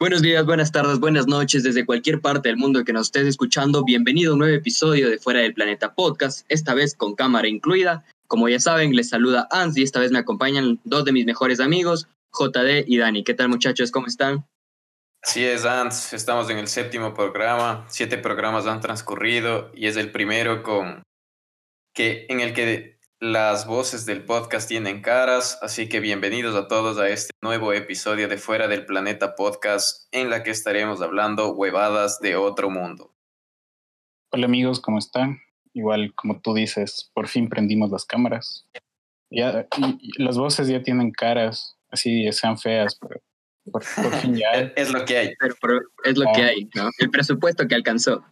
Buenos días, buenas tardes, buenas noches desde cualquier parte del mundo que nos estés escuchando. Bienvenido a un nuevo episodio de Fuera del Planeta Podcast, esta vez con cámara incluida. Como ya saben, les saluda Ans y esta vez me acompañan dos de mis mejores amigos, JD y Dani. ¿Qué tal muchachos? ¿Cómo están? Así es, Ans. Estamos en el séptimo programa. Siete programas han transcurrido y es el primero con que en el que las voces del podcast tienen caras, así que bienvenidos a todos a este nuevo episodio de Fuera del Planeta Podcast en la que estaremos hablando huevadas de otro mundo. Hola amigos, ¿cómo están? Igual como tú dices, por fin prendimos las cámaras. Ya, las voces ya tienen caras, así sean feas, pero por, fin ya. es, lo que hay. Pero, es lo que ah. hay, ¿no? El presupuesto que alcanzó.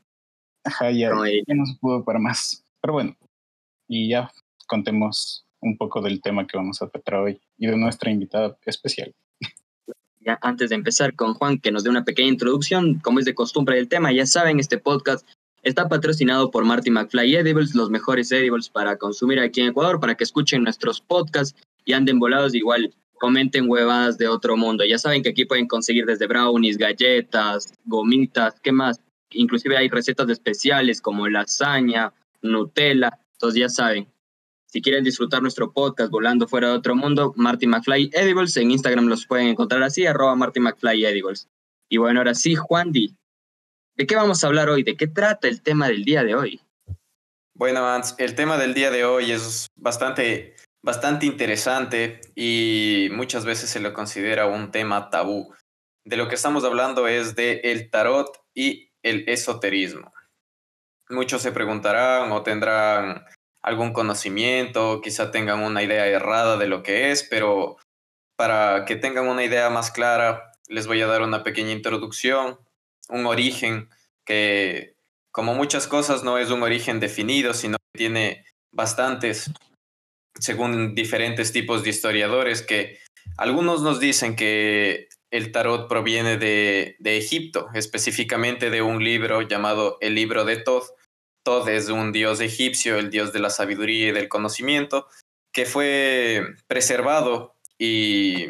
Ajá, ya, ya no se pudo para más. Pero bueno, y ya contemos un poco del tema que vamos a tratar hoy y de nuestra invitada especial. Ya antes de empezar con Juan, que nos dé una pequeña introducción, como es de costumbre del tema, ya saben, este podcast está patrocinado por Marty McFly Edibles, los mejores edibles para consumir aquí en Ecuador, para que escuchen nuestros podcasts y anden volados igual. Comenten huevadas de otro mundo. Ya saben que aquí pueden conseguir desde brownies, galletas, gomitas, ¿qué más? Inclusive hay recetas especiales como lasaña, Nutella. Entonces ya saben, si quieren disfrutar nuestro podcast Volando Fuera de Otro Mundo, Marty McFly Edibles, en Instagram los pueden encontrar así, arroba Marty McFly Edibles. Y bueno, ahora sí, Juan Di, ¿de qué vamos a hablar hoy? ¿De qué trata el tema del día de hoy? Bueno, el tema del día de hoy es bastante, bastante interesante y muchas veces se lo considera un tema tabú. De lo que estamos hablando es de el tarot y el esoterismo. Muchos se preguntarán o tendrán algún conocimiento, quizá tengan una idea errada de lo que es, pero para que tengan una idea más clara, les voy a dar una pequeña introducción, un origen que, como muchas cosas, no es un origen definido, sino que tiene bastantes, según diferentes tipos de historiadores, que algunos nos dicen que el tarot proviene de, de Egipto, específicamente de un libro llamado el libro de Es un dios egipcio, el dios de la sabiduría y del conocimiento, que fue preservado y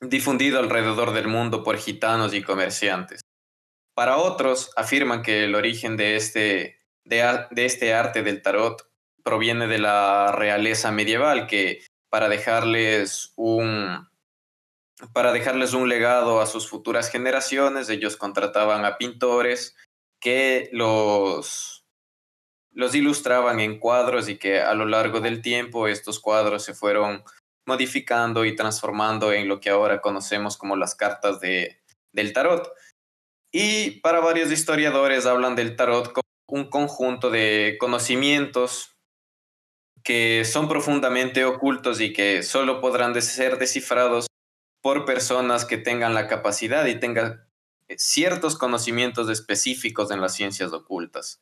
difundido alrededor del mundo por gitanos y comerciantes. Para otros, afirman que el origen de este, de, este arte del tarot proviene de la realeza medieval, que para dejarles un, para dejarles un legado a sus futuras generaciones, ellos contrataban a pintores que los los ilustraban en cuadros y que a lo largo del tiempo estos cuadros se fueron modificando y transformando en lo que ahora conocemos como las cartas de, del tarot. Y para varios historiadores hablan del tarot como un conjunto de conocimientos que son profundamente ocultos y que solo podrán ser descifrados por personas que tengan la capacidad y tengan ciertos conocimientos específicos en las ciencias ocultas.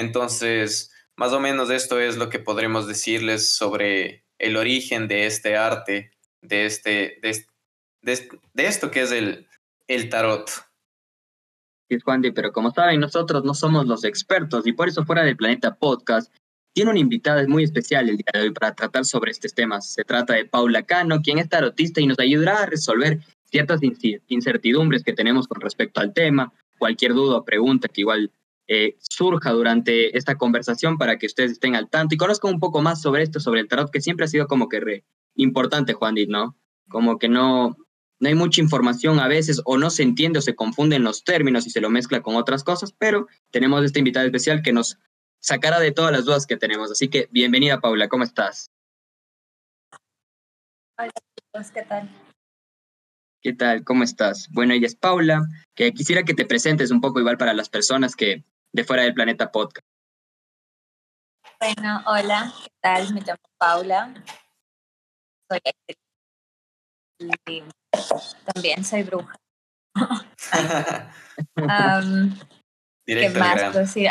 Entonces, más o menos esto es lo que podremos decirles sobre el origen de este arte, de, este, de, esto que es el, el tarot. Sí, Juan, pero como saben, nosotros no somos los expertos y por eso fuera del Planeta Podcast tiene una invitada muy especial el día de hoy para tratar sobre estos temas. Se trata de Paula Cano, quien es tarotista y nos ayudará a resolver ciertas incertidumbres que tenemos con respecto al tema, cualquier duda o pregunta que igual eh, surja durante esta conversación para que ustedes estén al tanto y conozcan un poco más sobre esto, sobre el tarot, que siempre ha sido como que re importante, Juan ¿no? Como que no, no hay mucha información a veces o no se entiende o se confunden los términos y se lo mezcla con otras cosas, pero tenemos esta invitada especial que nos sacará de todas las dudas que tenemos. Así que bienvenida, Paula, ¿cómo estás? Hola, ¿qué tal? ¿Qué tal? ¿Cómo estás? Bueno, ella es Paula, que quisiera que te presentes un poco igual para las personas que de Fuera del Planeta Podcast. Bueno, hola, ¿qué tal? Me llamo Paula. Soy actriz. Y también soy bruja. ¿Qué más decir?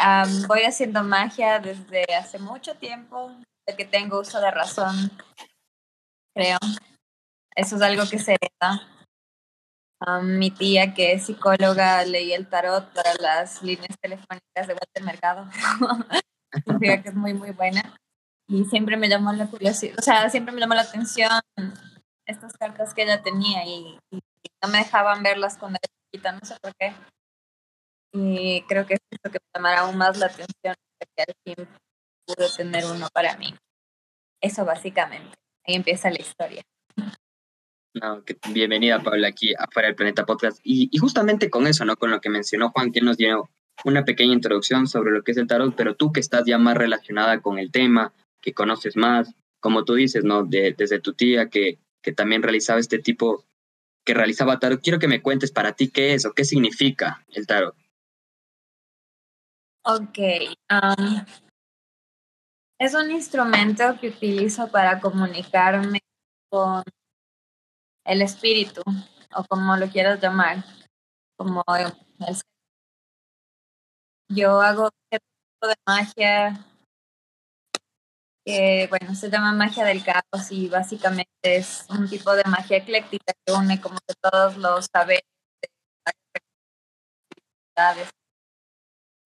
voy haciendo magia desde hace mucho tiempo, desde que tengo uso de razón, creo. Eso es algo que se mi tía, que es psicóloga, leía el tarot para las líneas telefónicas de Walter Mercado. que es muy, muy buena. Y siempre me llamó la curiosidad, o sea, siempre me llamó la atención estas cartas que ella tenía y, no me dejaban verlas cuando era chiquita, no sé por qué. Y creo que es eso que me llamará aún más la atención, que al fin pude tener uno para mí. Eso básicamente. Ahí empieza la historia. No, bienvenida Paula aquí afuera del Planeta Podcast. Y, y, justamente con eso, ¿no? Con lo que mencionó Juan, que nos dio una pequeña introducción sobre lo que es el tarot, pero tú que estás ya más relacionada con el tema, que conoces más, como tú dices, ¿no? De, desde tu tía que, que también realizaba este tipo, que realizaba tarot, quiero que me cuentes para ti qué es o qué significa el tarot. Ok. Um, es un instrumento que utilizo para comunicarme con el espíritu, o como lo quieras llamar, como el yo hago tipo de magia que, bueno, se llama magia del caos y básicamente es un tipo de magia ecléctica que une como todos los saberes,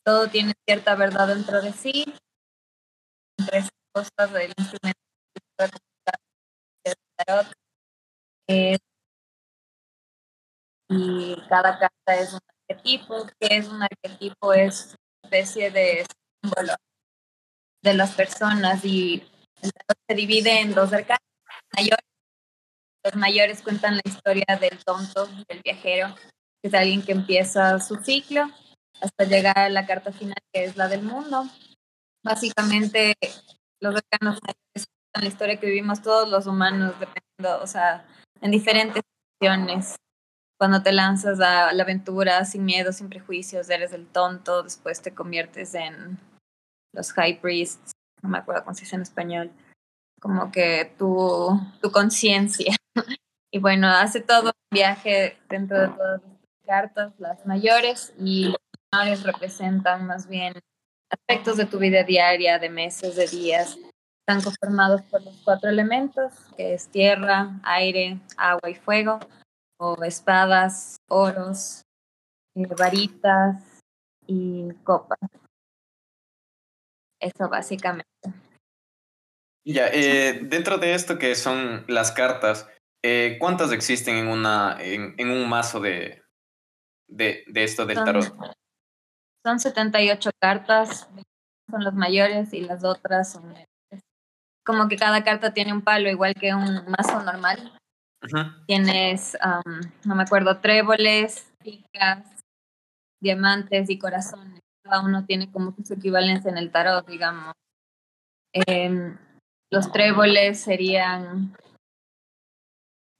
todo tiene cierta verdad dentro de sí, entre esas cosas del instrumento tarot. Eh, y cada carta es un arquetipo. ¿Qué es un arquetipo? Es una especie de símbolo de las personas y se divide en dos arcanos mayores. Los mayores cuentan la historia del tonto, del viajero, que es alguien que empieza su ciclo hasta llegar a la carta final, que es la del mundo. Básicamente, los arcanos cuentan la historia que vivimos todos los humanos, dependiendo, o sea, en diferentes situaciones cuando te lanzas a la aventura sin miedo, sin prejuicios, eres el tonto, después te conviertes en los high priests, no me acuerdo cómo se dice en español, como que tu, tu conciencia. y bueno, hace todo un viaje dentro de todas las cartas, las mayores, y las menores representan más bien aspectos de tu vida diaria, de meses, de días. Están conformados por los cuatro elementos, que es tierra, aire, agua y fuego o espadas, oros, eh, varitas y copas. Eso básicamente. Ya, eh, dentro de esto que son las cartas, eh, ¿cuántas existen en, una, en, en un mazo de, de, de, esto del tarot? Son 78 cartas, son las mayores y las otras son... Como que cada carta tiene un palo, igual que un mazo normal. Tienes, no me acuerdo, tréboles, picas, diamantes y corazones. Cada uno tiene como su equivalencia en el tarot, digamos. Em, los tréboles serían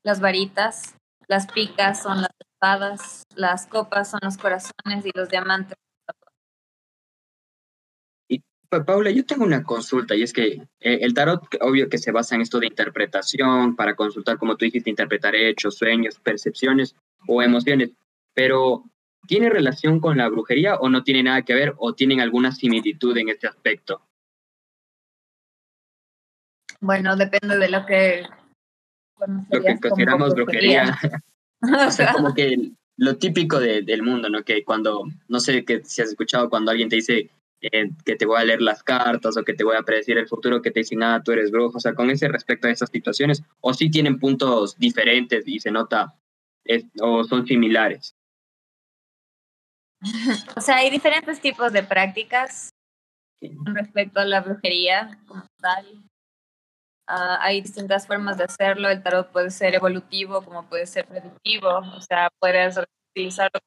las varitas, las picas son las espadas, las copas son los corazones y los diamantes Paula, yo tengo una consulta y es que eh, el tarot, obvio que se basa en esto de interpretación, para consultar, como tú dijiste, interpretar hechos, sueños, percepciones o emociones, pero ¿tiene relación con la brujería o no tiene nada que ver o tienen alguna similitud en este aspecto? Bueno, depende de lo que... Lo que consideramos brujería. o sea, como que lo típico del mundo, ¿no? Que cuando, no sé que si has escuchado cuando alguien te dice, que te voy a leer las cartas o que te voy a predecir el futuro, que te dicen, ah, tú eres brujo, o sea, con ese respecto a esas situaciones, o sí tienen puntos diferentes y se nota, o son similares. O sea, hay diferentes tipos de prácticas respecto a la brujería como tal. Ah, hay distintas formas de hacerlo. El tarot puede ser evolutivo, como puede ser predictivo. O sea, puedes utilizarlo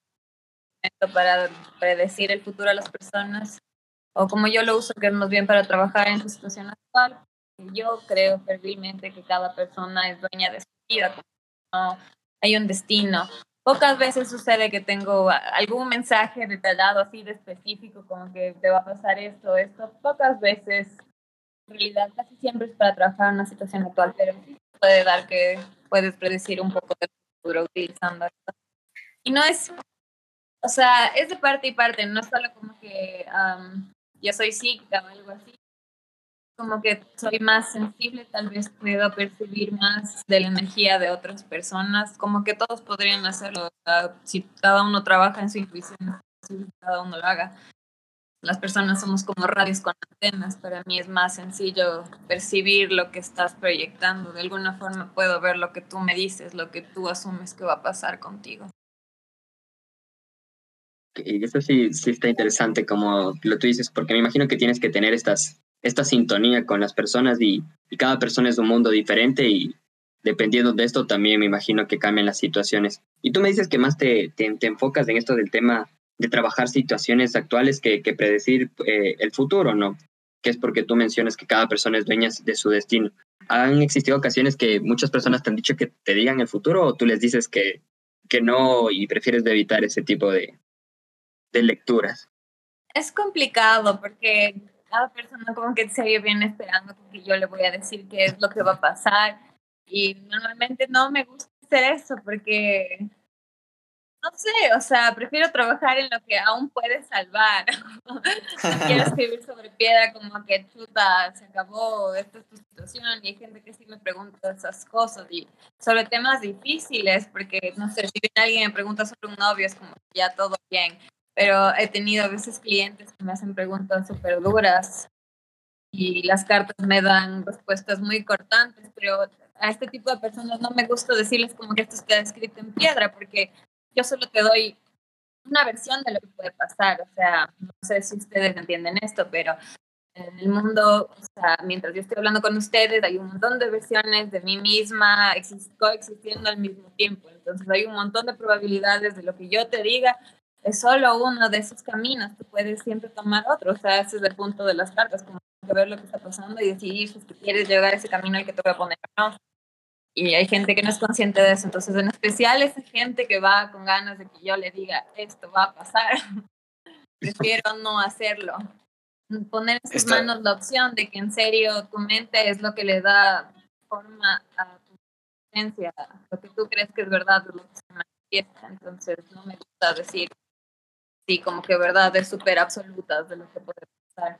para predecir el futuro a las personas o como yo lo uso, que es más bien para trabajar en su situación actual. Yo creo fervientemente que cada persona es dueña de su vida, no hay un destino. Pocas veces sucede que tengo algún mensaje detallado así de específico, como que te va a pasar esto, esto. Pocas veces, en realidad casi siempre es para trabajar en una situación actual, pero sí puede dar que puedes predecir un poco del futuro utilizando esto. Y no es, o sea, es de parte y parte, no es solo como que yo soy psíquica o algo así, como que soy más sensible, tal vez puedo percibir más de la energía de otras personas, como que todos podrían hacerlo, si cada uno trabaja en su intuición, cada uno lo haga. Las personas somos como radios con antenas, para mí es más sencillo percibir lo que estás proyectando, de alguna forma puedo ver lo que tú me dices, lo que tú asumes que va a pasar contigo. Y eso sí, sí está interesante como lo tú dices, porque me imagino que tienes que tener estas, esta sintonía con las personas y, cada persona es un mundo diferente y dependiendo de esto también me imagino que cambian las situaciones. Y tú me dices que más te, te, enfocas en esto del tema de trabajar situaciones actuales que, que predecir eh, el futuro, ¿no? Que es porque tú mencionas que cada persona es dueña de su destino. ¿Han existido ocasiones que muchas personas te han dicho que te digan el futuro o tú les dices que, que no y prefieres evitar ese tipo de, de lecturas? Es complicado porque cada persona como que se viene esperando que yo le voy a decir qué es lo que va a pasar y normalmente no me gusta hacer eso porque no sé, o sea, prefiero trabajar en lo que aún puedes salvar. quiero escribir sobre piedra como que chuta, se acabó, esta es tu situación y hay gente que sí me pregunta esas cosas y sobre temas difíciles porque no sé, si alguien me pregunta sobre un novio es como ya todo bien, pero he tenido a veces clientes que me hacen preguntas súper duras y las cartas me dan respuestas muy cortantes, pero a este tipo de personas no me gusta decirles como que esto está escrito en piedra, porque yo solo te doy una versión de lo que puede pasar. O sea, no sé si ustedes entienden esto, pero en el mundo, o sea, mientras yo estoy hablando con ustedes, hay un montón de versiones de mí misma coexistiendo al mismo tiempo. Entonces hay un montón de probabilidades de lo que yo te diga es solo uno de esos caminos, tú puedes siempre tomar otro, o sea, ese es el punto de las cartas, como ver lo que está pasando y decidir si quieres llegar a ese camino al que te voy a poner o no. Y hay gente que no es consciente de eso, entonces en especial esa gente que va con ganas de que yo le diga, esto va a pasar, prefiero no hacerlo. Poner en sus manos la opción de que en serio tu mente es lo que le da forma a tu existencia, lo que tú crees que es verdad es lo que se manifiesta, entonces no me gusta decir sí, como que verdades súper absolutas de lo que puede pasar.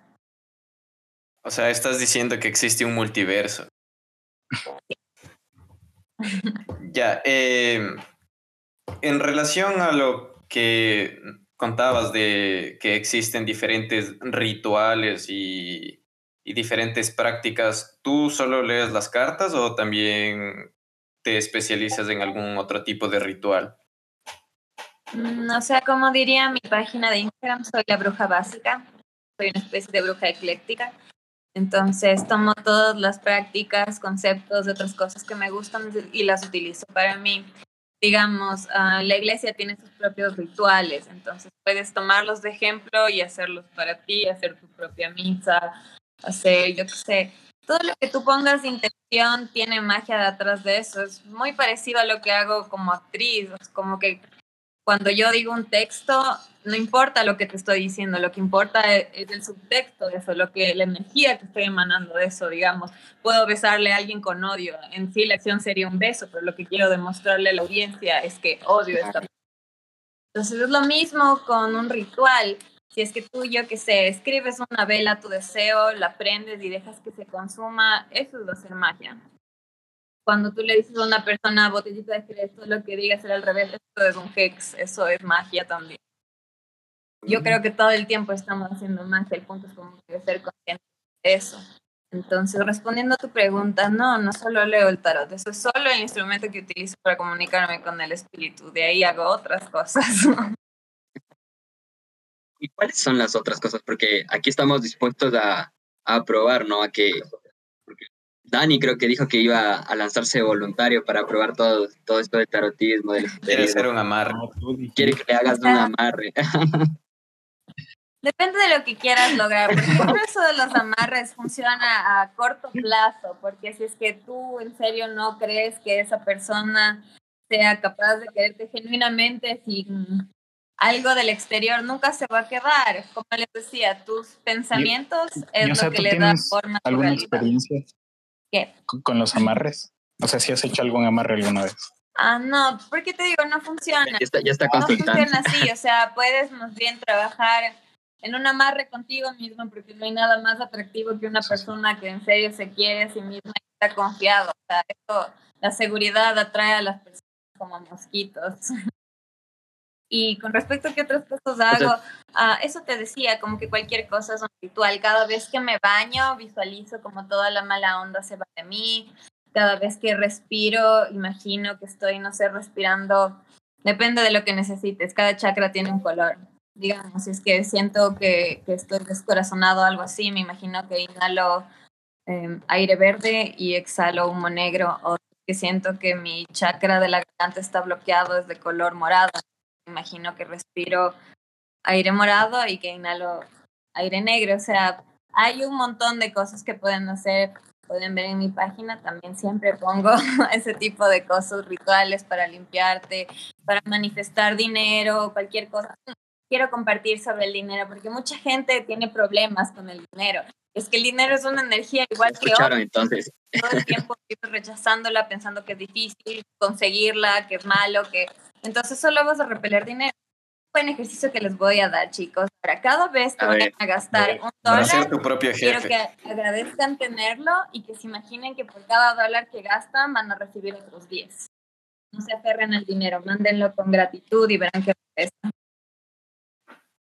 O sea, estás diciendo que existe un multiverso. ya, em, en relación a lo que contabas de que existen diferentes rituales y, y, diferentes prácticas, ¿tú solo lees las cartas o también te especializas en algún otro tipo de ritual? Mm, o sea, como diría mi página de Instagram, soy la bruja básica, soy una especie de bruja ecléctica. Entonces tomo todas las prácticas, conceptos de otras cosas que me gustan y las utilizo para mí. Digamos, ah, la iglesia tiene sus propios rituales, entonces puedes tomarlos de ejemplo y hacerlos para ti, hacer tu propia misa, hacer, yo qué sé, todo lo que tú pongas de intención tiene magia detrás de eso. Es muy parecido a lo que hago como actriz, como que cuando yo digo un texto, no importa lo que te estoy diciendo, lo que importa es, el subtexto de eso, lo que, la energía que estoy emanando de eso, digamos. Puedo besarle a alguien con odio, en sí la acción sería un beso, pero lo que quiero demostrarle a la audiencia es que odio esta Entonces es lo mismo con un ritual. Si es que tú, yo que sé, escribes una vela a tu deseo, la prendes y dejas que se consuma, eso es hacer magia cuando tú le dices a una persona botellita de esto lo que digas será al revés, esto es un hex, eso es magia también. Yo creo que todo el tiempo estamos haciendo magia, el punto es como ser consciente de eso. Entonces, respondiendo a tu pregunta, no, no solo leo el tarot, eso es solo el instrumento que utilizo para comunicarme con el espíritu, de ahí hago otras cosas. ¿Y cuáles son las otras cosas? Porque aquí estamos dispuestos a, a probar, ¿no? A que Dani creo que dijo que iba a lanzarse voluntario para probar todo, todo esto de tarotismo. Quiere hacer un amarre. Quiere que le hagas un amarre. Depende de lo que quieras lograr. Por ejemplo, eso de los amarres funciona a corto plazo, porque si es que tú en serio no crees que esa persona sea capaz de quererte genuinamente sin algo del exterior, nunca se va a quedar. Como les decía, tus pensamientos es lo que le da forma a ¿Alguna experiencia con los amarres. No sé si has hecho algún amarre alguna vez. Ah, no, porque te digo, no funciona. Ya está, ya está No funciona así, o sea, puedes más bien trabajar en un amarre contigo mismo, porque no hay nada más atractivo que una persona que en serio se quiere a sí misma y está confiado. O sea, eso, la seguridad atrae a las personas como mosquitos. Y con respecto a qué otras cosas hago, ah, eso te decía, como que cualquier cosa es un ritual. Cada vez que me baño, visualizo como toda la mala onda se va de mí. Cada vez que respiro, imagino que estoy, no sé, respirando. Depende de lo que necesites. Cada chakra tiene un color. digamos, si es que siento que, que estoy descorazonado o algo así, me imagino que inhalo em, aire verde y exhalo humo negro, o que siento que mi chakra de la garganta está bloqueado, es de color morado, imagino que respiro aire morado y que inhalo aire negro, o sea, hay un montón de cosas que pueden hacer, pueden ver en mi página, también siempre pongo ese tipo de cosas, rituales para limpiarte, para manifestar dinero, cualquier cosa quiero compartir sobre el dinero, porque mucha gente tiene problemas con el dinero. Es que el dinero es una energía igual que entonces. Todo el tiempo rechazándola, pensando que es difícil conseguirla, que es malo, que... Entonces solo vas a repeler dinero. Un buen ejercicio que les voy a dar, chicos. Para cada vez que vayan a gastar un dólar, tu propio quiero que agradezcan tenerlo y que se imaginen que por cada dólar que gastan van a recibir otros 10. No se aferren al dinero, mándenlo con gratitud y verán que regresa.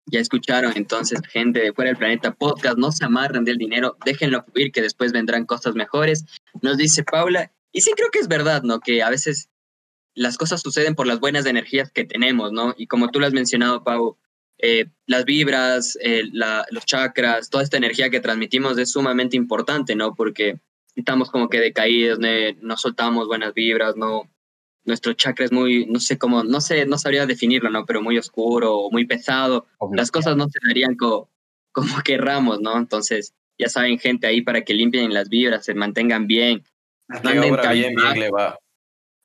Ya escucharon entonces, gente de fuera del planeta podcast, no se amarren del dinero, déjenlo fluir que después vendrán cosas mejores. Nos dice Paula, y sí creo que es verdad, ¿no? Que a veces las cosas suceden por las buenas energías que tenemos, ¿no? Y como tú lo has mencionado, Pau, eh, las vibras, eh, los chakras, toda esta energía que transmitimos es sumamente importante, ¿no? Porque estamos como que decaídos, no soltamos buenas vibras, no, nuestro chakra es muy, no sé cómo, no sé, no sabría definirlo, ¿no? Pero muy oscuro, muy pesado. Las cosas no se darían como, como querramos, ¿no? Entonces, ya saben, gente ahí para que limpien las vibras, se mantengan bien. Bien, bien le va.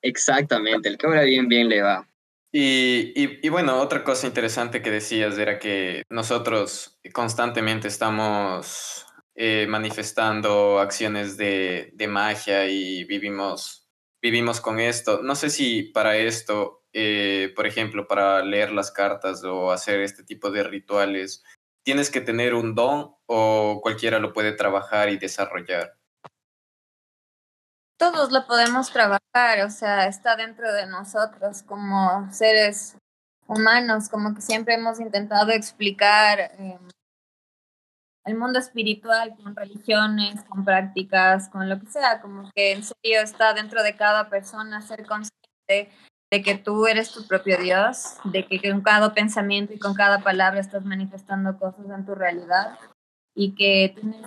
Exactamente, el que obra bien, bien le va. Y, y, bueno, otra cosa interesante que decías era que nosotros constantemente estamos eh, manifestando acciones de, de magia y vivimos vivimos con esto. No sé si para esto, eh, por ejemplo, para leer las cartas o hacer este tipo de rituales, tienes que tener un don o cualquiera lo puede trabajar y desarrollar. Todos lo podemos trabajar, o sea, está dentro de nosotros como seres humanos, como que siempre hemos intentado explicar em, el mundo espiritual con religiones, con prácticas, con lo que sea, como que en serio está dentro de cada persona ser consciente de que tú eres tu propio Dios, de que con cada pensamiento y con cada palabra estás manifestando cosas en tu realidad y que tienes,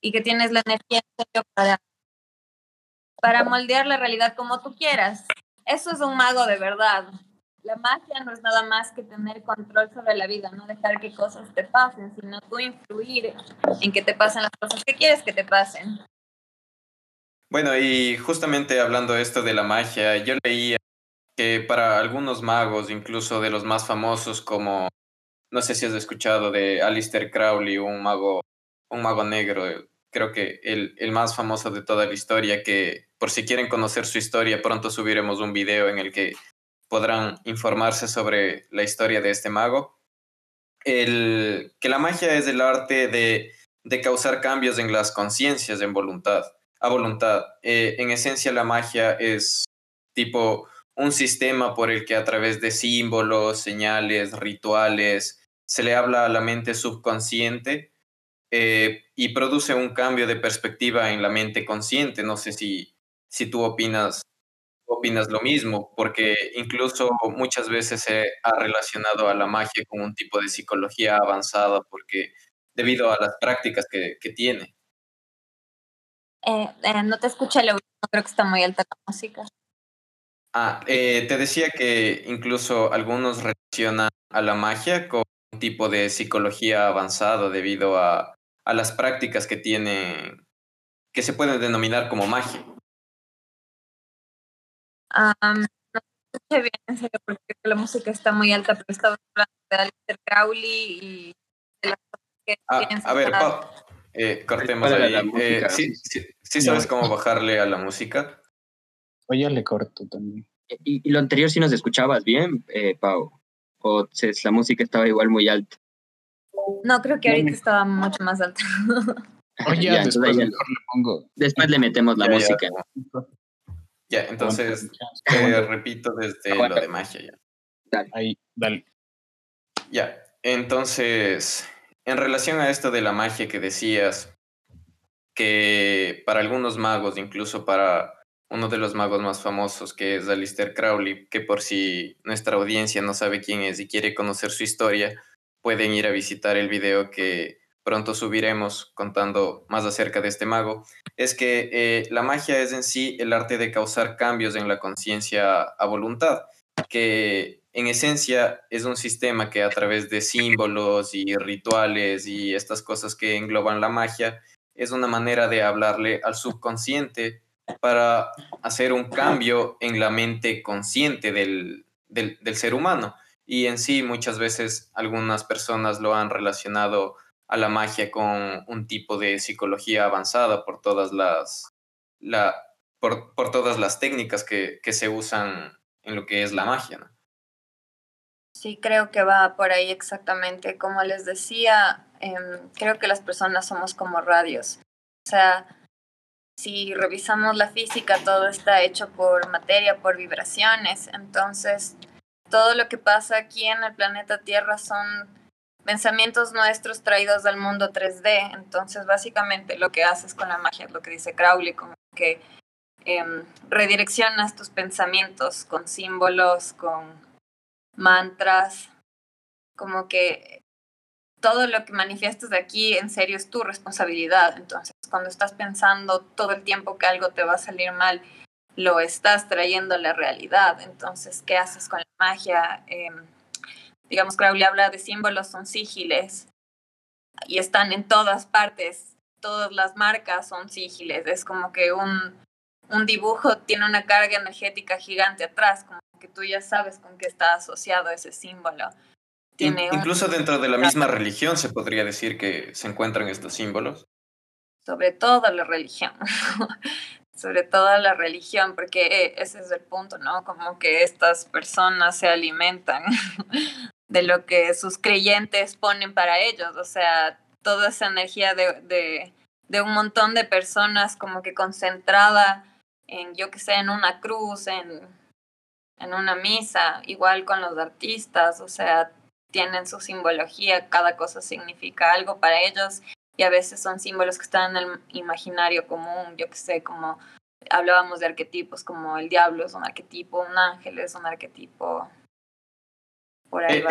y que tienes la energía para, para moldear la realidad como tú quieras. Eso es un mago de verdad la magia no es nada más que tener control sobre la vida, no dejar que cosas te pasen, sino tú influir en que te pasen las cosas que quieres que te pasen. Bueno, y justamente hablando de esto de la magia, yo leía que para algunos magos, incluso de los más famosos como, no sé si has escuchado de Alistair Crowley, un mago, un mago negro, creo que el, el más famoso de toda la historia, que por si quieren conocer su historia, pronto subiremos un video en el que podrán informarse sobre la historia de este mago. El, que la magia es el arte de, de causar cambios en las conciencias en voluntad, a voluntad. Eh, en esencia, la magia es tipo un sistema por el que a través de símbolos, señales, rituales, se le habla a la mente subconsciente eh, y produce un cambio de perspectiva en la mente consciente. No sé si, si tú opinas opinas lo mismo, porque incluso muchas veces se ha relacionado a la magia con un tipo de psicología avanzada, porque debido a las prácticas que, que tiene. Eh, eh, no te escucha el creo que está muy alta la música. Ah, eh, te decía que incluso algunos relacionan a la magia con un tipo de psicología avanzada debido a, a las prácticas que tiene, que se pueden denominar como magia. Um, no escuché bien, en serio, porque la música está muy alta, pero estaba hablando de Alistair Crowley y de las cosas que ah, A ver, Pau, eh, cortemos ahí. Eh, ¿sí, sí, sabes cómo bajarle a la música? O ya le corto también. ¿Y, lo anterior sí nos escuchabas bien, eh, Pau? ¿O la música estaba igual muy alta? No, creo que ahorita estaba mucho más alta. Oye, ya, después, le pongo. después le metemos la música. Ya, entonces te repito desde lo de magia ya. Dale. Ahí, dale. Ya, entonces, en relación a esto de la magia que decías, que para algunos magos, incluso para uno de los magos más famosos, que es Alistair Crowley, que por si nuestra audiencia no sabe quién es y quiere conocer su historia, pueden ir a visitar el video que pronto subiremos contando más acerca de este mago, es que eh, la magia es en sí el arte de causar cambios en la conciencia a voluntad, que en esencia es un sistema que a través de símbolos y rituales y estas cosas que engloban la magia, es una manera de hablarle al subconsciente para hacer un cambio en la mente consciente del, del, del ser humano. Y en sí muchas veces algunas personas lo han relacionado a la magia con un tipo de psicología avanzada por todas las, la, por, por todas las técnicas que, que, se usan en lo que es la magia. Sí, creo que va por ahí exactamente. Como les decía, eh, creo que las personas somos como radios. O sea, si revisamos la física, todo está hecho por materia, por vibraciones. Entonces, todo lo que pasa aquí en el planeta Tierra son pensamientos nuestros traídos al mundo 3D. Entonces, básicamente lo que haces con la magia es lo que dice Crowley, como que eh, redireccionas tus pensamientos con símbolos, con mantras, como que todo lo que manifiestas de aquí en serio es tu responsabilidad. Entonces, cuando estás pensando todo el tiempo que algo te va a salir mal, lo estás trayendo a la realidad. Entonces, ¿qué haces con la magia? Eh, digamos, Crowley habla de símbolos, son sigiles y están en todas partes. Todas las marcas son sigiles. Es como que un, un dibujo tiene una carga energética gigante atrás, como que tú ya sabes con qué está asociado ese símbolo. Tiene Incluso dentro de la misma religión se podría decir que se encuentran estos símbolos. Sobre todo la religión. sobre todo la religión, porque ese es el punto, ¿no? Como que estas personas se alimentan de lo que sus creyentes ponen para ellos, o sea, toda esa energía de, de, de un montón de personas como que concentrada en, yo que sé, en una cruz, en, en una misa, igual con los artistas, o sea, tienen su simbología, cada cosa significa algo para ellos y a veces son símbolos que están en el imaginario común, yo que sé, como hablábamos de arquetipos, como el diablo es un arquetipo, un ángel es un arquetipo, eh,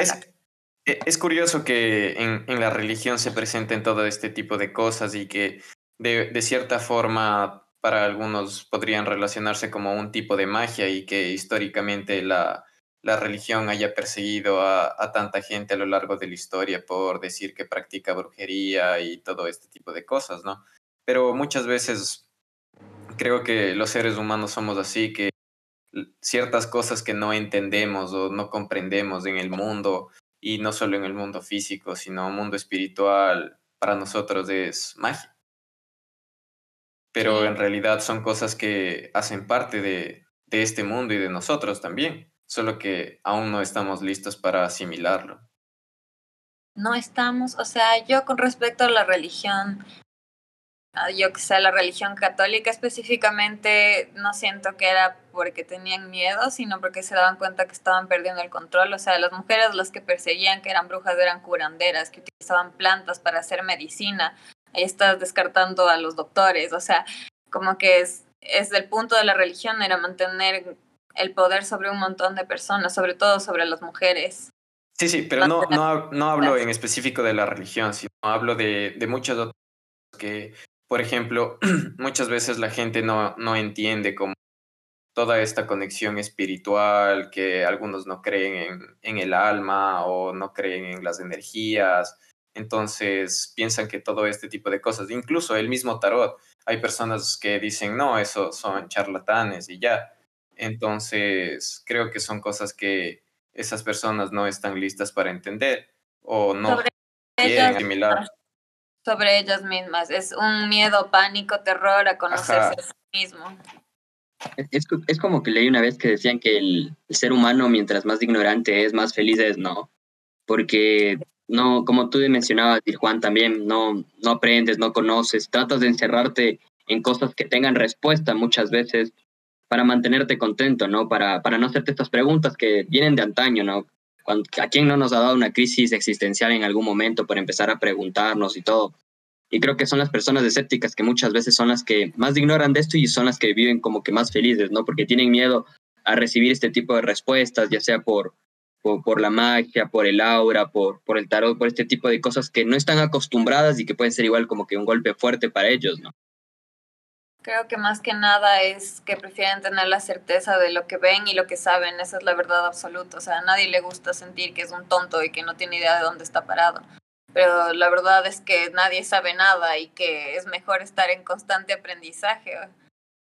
eh, es, curioso que en, en, la religión se presenten todo este tipo de cosas y que de, de, cierta forma para algunos podrían relacionarse como un tipo de magia y que históricamente la, la religión haya perseguido a, a, tanta gente a lo largo de la historia por decir que practica brujería y todo este tipo de cosas, ¿no? Pero muchas veces creo que los seres humanos somos así, que ciertas cosas que no entendemos o no comprendemos en el mundo, y no solo en el mundo físico, sino mundo espiritual, para nosotros es magia. Pero en realidad son cosas que hacen parte de, de este mundo y de nosotros también, solo que aún no estamos listos para asimilarlo. No estamos, o sea, yo con respecto a la religión, yo que sé, la religión católica específicamente, no siento que era porque tenían miedo, sino porque se daban cuenta que estaban perdiendo el control. O sea, las mujeres las que perseguían que eran brujas eran curanderas, que utilizaban plantas para hacer medicina. Ahí estás descartando a los doctores. O sea, como que es, es el punto de la religión era mantener el poder sobre un montón de personas, sobre todo sobre las mujeres. Sí, sí, pero no, no, no hablo en específico de la religión, sino hablo de, de muchas otras que por ejemplo, muchas veces la gente no, no entiende como toda esta conexión espiritual, que algunos no creen en, en, el alma o no creen en las energías, entonces piensan que todo este tipo de cosas, incluso el mismo tarot, hay personas que dicen, no, eso son charlatanes y ya. Entonces, creo que son cosas que esas personas no están listas para entender o no quieren asimilar sobre ellas mismas. Es un miedo, pánico, terror a conocerse a sí mismo. Es, es, como que leí una vez que decían que el, ser humano, mientras más ignorante es, más feliz es, ¿no? Porque, no, como tú mencionabas, Juan, también, no, no aprendes, no conoces, tratas de encerrarte en cosas que tengan respuesta muchas veces para mantenerte contento, ¿no? Para, para no hacerte estas preguntas que vienen de antaño, ¿no? ¿A quién no nos ha dado una crisis existencial en algún momento por empezar a preguntarnos y todo? Y creo que son las personas escépticas que muchas veces son las que más ignoran de esto y son las que viven como que más felices, ¿no? Porque tienen miedo a recibir este tipo de respuestas, ya sea por, por, la magia, por el aura, por, por el tarot, por este tipo de cosas que no están acostumbradas y que pueden ser igual como que un golpe fuerte para ellos, ¿no? Creo que más que nada es que prefieren tener la certeza de lo que ven y lo que saben, esa es la verdad absoluta. O sea, a nadie le gusta sentir que es un tonto y que no tiene idea de dónde está parado. Pero la verdad es que nadie sabe nada y que es mejor estar en constante aprendizaje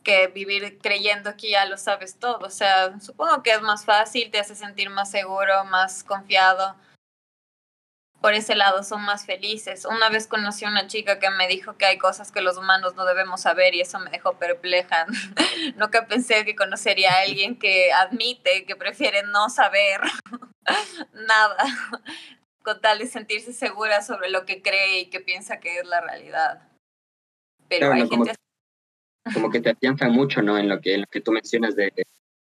que vivir creyendo que ya lo sabes todo. O sea, supongo que es más fácil, te hace sentir más seguro, más confiado por ese lado son más felices. Una vez conocí a una chica que me dijo que hay cosas que los humanos no debemos saber y eso me dejó perpleja. Nunca pensé que conocería a alguien que admite que prefiere no saber nada con tal de sentirse segura sobre lo que cree y que piensa que es la realidad. Pero hay como, gente... Como que te afianza mucho, ¿no? En lo que, en lo que tú mencionas de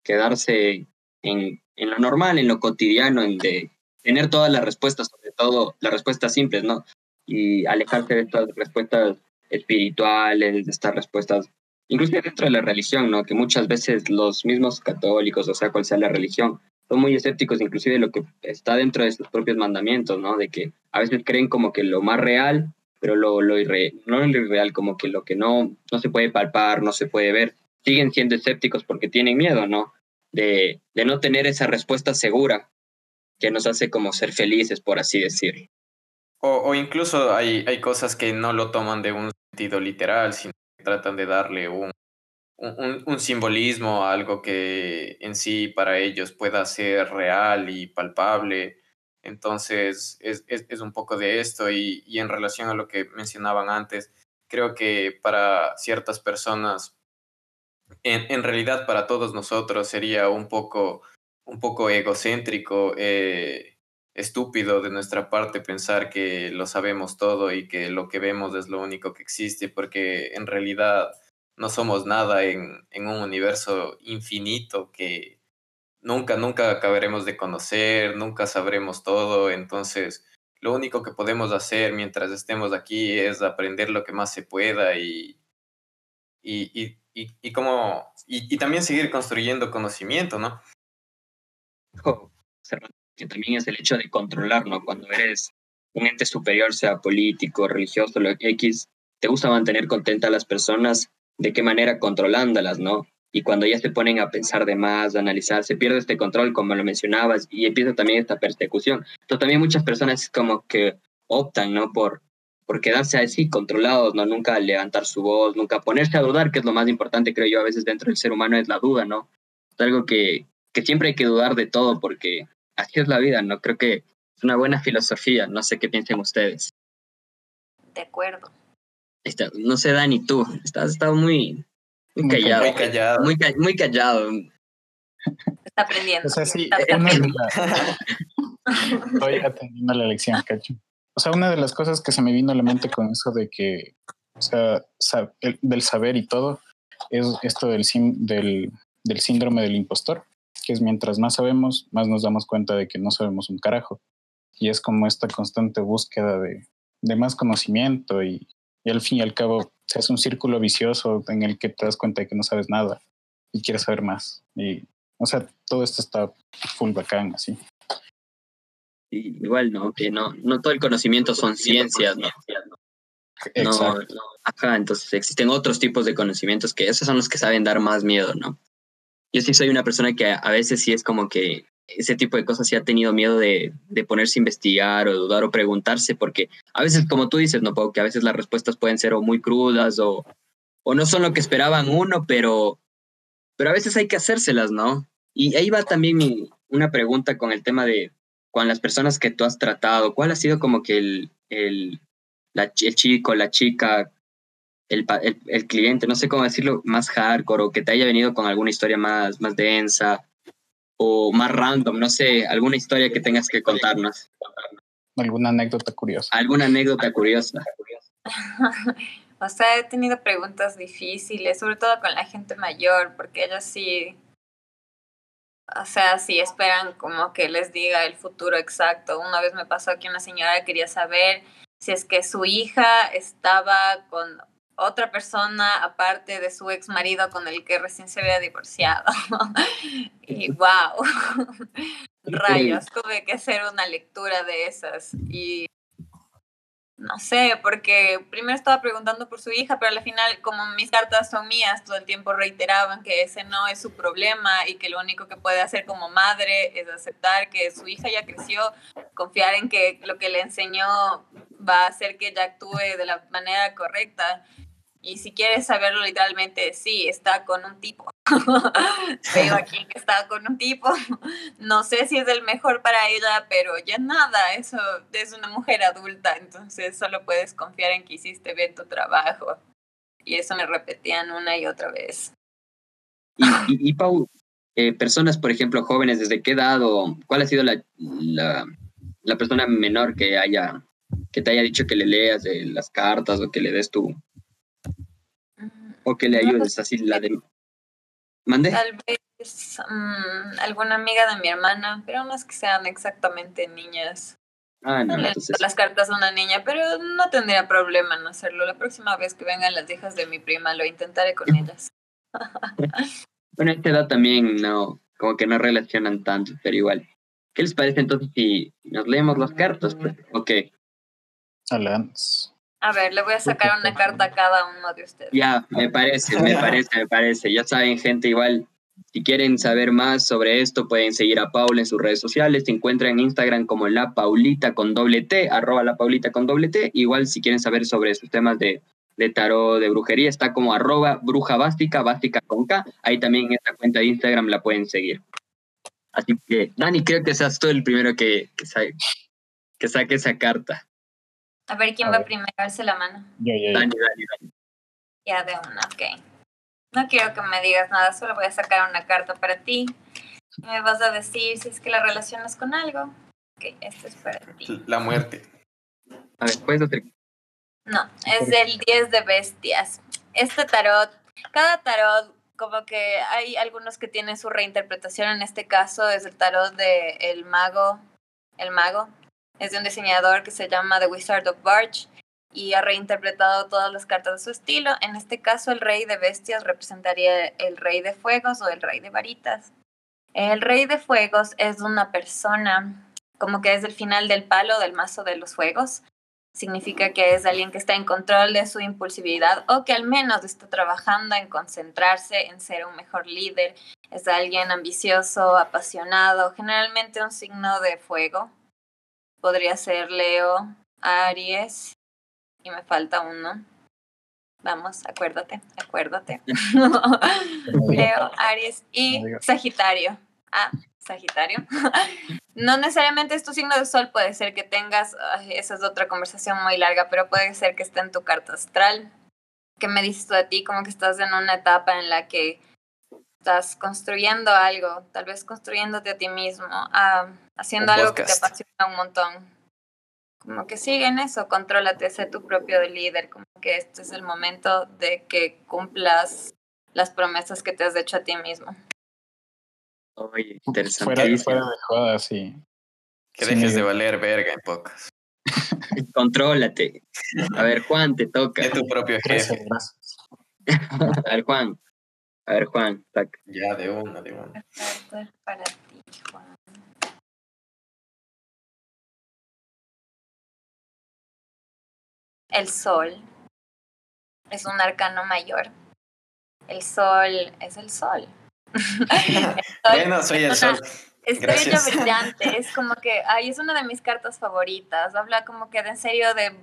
quedarse en, en lo normal, en lo cotidiano, en de tener todas las respuestas, sobre todo las respuestas simples, ¿no? Y alejarse de estas respuestas espirituales, de estas respuestas, incluso dentro de la religión, ¿no? Que muchas veces los mismos católicos, o sea, cual sea la religión, son muy escépticos inclusive de lo que está dentro de sus propios mandamientos, ¿no? De que a veces creen como que lo más real, pero lo, lo irre, no lo irreal, como que lo que no, no se puede palpar, no se puede ver, siguen siendo escépticos porque tienen miedo, ¿no? De, de no tener esa respuesta segura que nos hace como ser felices, por así decirlo. O, incluso hay, hay cosas que no lo toman de un sentido literal, sino que tratan de darle un, un, un, simbolismo algo que en sí para ellos pueda ser real y palpable. Entonces es, es, un poco de esto y, y en relación a lo que mencionaban antes, creo que para ciertas personas, en realidad para todos nosotros sería un poco un poco egocéntrico, eh, estúpido de nuestra parte pensar que lo sabemos todo y que lo que vemos es lo único que existe, porque en realidad no somos nada en, un universo infinito que nunca, nunca acabaremos de conocer, nunca sabremos todo, entonces lo único que podemos hacer mientras estemos aquí es aprender lo que más se pueda y, y, y, y, como, y también seguir construyendo conocimiento, ¿no? que también es el hecho de controlar, ¿no? Cuando eres un ente superior, sea político, religioso, lo X, te gusta mantener contenta a las personas, ¿de qué manera? Controlándolas, ¿no? Y cuando ya se ponen a pensar de más, a analizar, se pierde este control, como lo mencionabas, y empieza también esta persecución. Entonces también muchas personas como que optan, ¿no? Por, por quedarse así controlados, ¿no? Nunca levantar su voz, nunca ponerse a dudar, que es lo más importante, creo yo, a veces dentro del ser humano es la duda, ¿no? Es algo que, que siempre hay que dudar de todo porque así es la vida, ¿no? Creo que es una buena filosofía, no sé qué piensen ustedes. De acuerdo. Está, no sé, Dani, tú, estás estado muy, muy callado. Muy callado. Muy, muy callado. Está aprendiendo. O sea, sí, una de. Estoy atendiendo la lección, cacho. O sea, una de las cosas que se me vino a la mente con eso de que, o sea, el, del saber y todo, es esto del, del, del síndrome del impostor que es mientras más sabemos, más nos damos cuenta de que no sabemos un carajo. Y es como esta constante búsqueda de, de más conocimiento y, y, al fin y al cabo se hace un círculo vicioso en el que te das cuenta de que no sabes nada y quieres saber más. Y, o sea, todo esto está full bacán, así. Igual, ¿no? Que no, no todo el conocimiento son ciencias, ¿no? No, no, ajá, entonces existen otros tipos de conocimientos que esos son los que saben dar más miedo, ¿no? Yo sí soy una persona que a veces sí es como que ese tipo de cosas sí ha tenido miedo de, de ponerse a investigar o dudar o preguntarse, porque a veces, como tú dices, no puedo que a veces las respuestas pueden ser o muy crudas o, o no son lo que esperaban uno, pero, pero a veces hay que hacérselas, ¿no? Y ahí va también mi, una pregunta con el tema de con las personas que tú has tratado, ¿cuál ha sido como que el, el, la, el chico, la chica el, el, el, cliente, no sé cómo decirlo, más hardcore o que te haya venido con alguna historia más, más densa o más random, no sé, alguna historia que tengas que contarnos. Alguna anécdota curiosa. Alguna anécdota curiosa. o sea, he tenido preguntas difíciles, sobre todo con la gente mayor, porque ellos sí, o sea, sí esperan como que les diga el futuro exacto. Una vez me pasó que una señora quería saber si es que su hija estaba con otra persona aparte de su ex marido con el que recién se había divorciado. y wow, rayos, tuve que hacer una lectura de esas. Y no sé, porque primero estaba preguntando por su hija, pero al final, como mis cartas son mías, todo el tiempo reiteraban que ese no es su problema y que lo único que puede hacer como madre es aceptar que su hija ya creció, confiar en que lo que le enseñó va a hacer que ella actúe de la manera correcta. Y si quieres saberlo literalmente, sí, está con un tipo. Veo aquí que está con un tipo. No sé si es el mejor para ella, pero ya nada, eso es una mujer adulta, entonces solo puedes confiar en que hiciste bien tu trabajo. Y eso me repetían una y otra vez. Y, y, Pau, eh, personas, por ejemplo, jóvenes, ¿desde qué edad o cuál ha sido la, la, la persona menor que haya que te haya dicho que le leas de las cartas o que le des tu, o que le ayudes pues, así la de... ¿Mande? Tal vez mm, alguna amiga de mi hermana, pero no es que sean exactamente niñas. Ah, no, Las cartas a una niña, pero no tendría problema en hacerlo. La próxima vez que vengan las hijas de mi prima lo intentaré con ellas. bueno, a esta edad también no, como que no relacionan tanto, pero igual. ¿Qué les parece entonces si nos leemos las cartas? Pues, ok. Adelante. A ver, le voy a sacar una carta a cada uno de ustedes. Ya, me parece, me parece, me parece. Ya saben, gente, igual, si quieren saber más sobre esto, pueden seguir a Paula en sus redes sociales. Se encuentra en Instagram como La Paulita con doble T, arroba La Paulita con doble T. Igual, si quieren saber sobre sus temas de, de tarot, de brujería, está como arroba bruja bástica, bástica con K. Ahí también en esta cuenta de Instagram la pueden seguir. Así que, Dani, creo que seas tú el primero que, que, que saque esa carta. A ver quién va primero, a darse la mano. Ya, ya, Dani, Dani, Dani. Ya de una, ok. No quiero que me digas nada, solo voy a sacar una carta para ti. Me vas a decir si es que la relacionas con algo. Ok, esto es para ti. La muerte. A ver, ¿puedes hacer? No, es el 10 de bestias. Este tarot, cada tarot, como que hay algunos que tienen su reinterpretación. En este caso es el tarot de el mago, el mago, es de un diseñador que se llama The Wizard of Barge y ha reinterpretado todas las cartas de su estilo. En este caso, el rey de bestias representaría el rey de fuegos o el rey de varitas. El rey de fuegos es una persona como que es el final del palo del mazo de los fuegos. Significa que es alguien que está en control de su impulsividad o que al menos está trabajando en concentrarse en ser un mejor líder. Es alguien ambicioso, apasionado, generalmente un signo de fuego podría ser Leo, Aries, y me falta uno. Vamos, acuérdate, acuérdate. Leo, Aries y Sagitario. Ah, Sagitario. no necesariamente es tu signo de sol, puede ser que tengas, esa es otra conversación muy larga, pero puede ser que esté en tu carta astral. ¿Qué me dices tú de ti? Como que estás en una etapa en la que estás construyendo algo, tal vez construyéndote a ti mismo, ah, haciendo algo que te apasiona un montón. Como que sigue en eso, contrólate, sé tu propio líder, como que este es el momento de que cumplas las promesas que te has hecho a ti mismo. Oye, interesante. Fuera, de jodas, sí. Que dejes de valer verga en pocas. Contrólate. A ver, Juan, te toca. Es tu propio jefe. a ver, Juan. A ver, Juan. Ya, de una, de una. Para ti, Juan. El sol es un arcano mayor. El sol es el sol. bueno, soy el sol. Estrella brillante, es como que, ay, es una de mis cartas favoritas. Habla como que de en serio de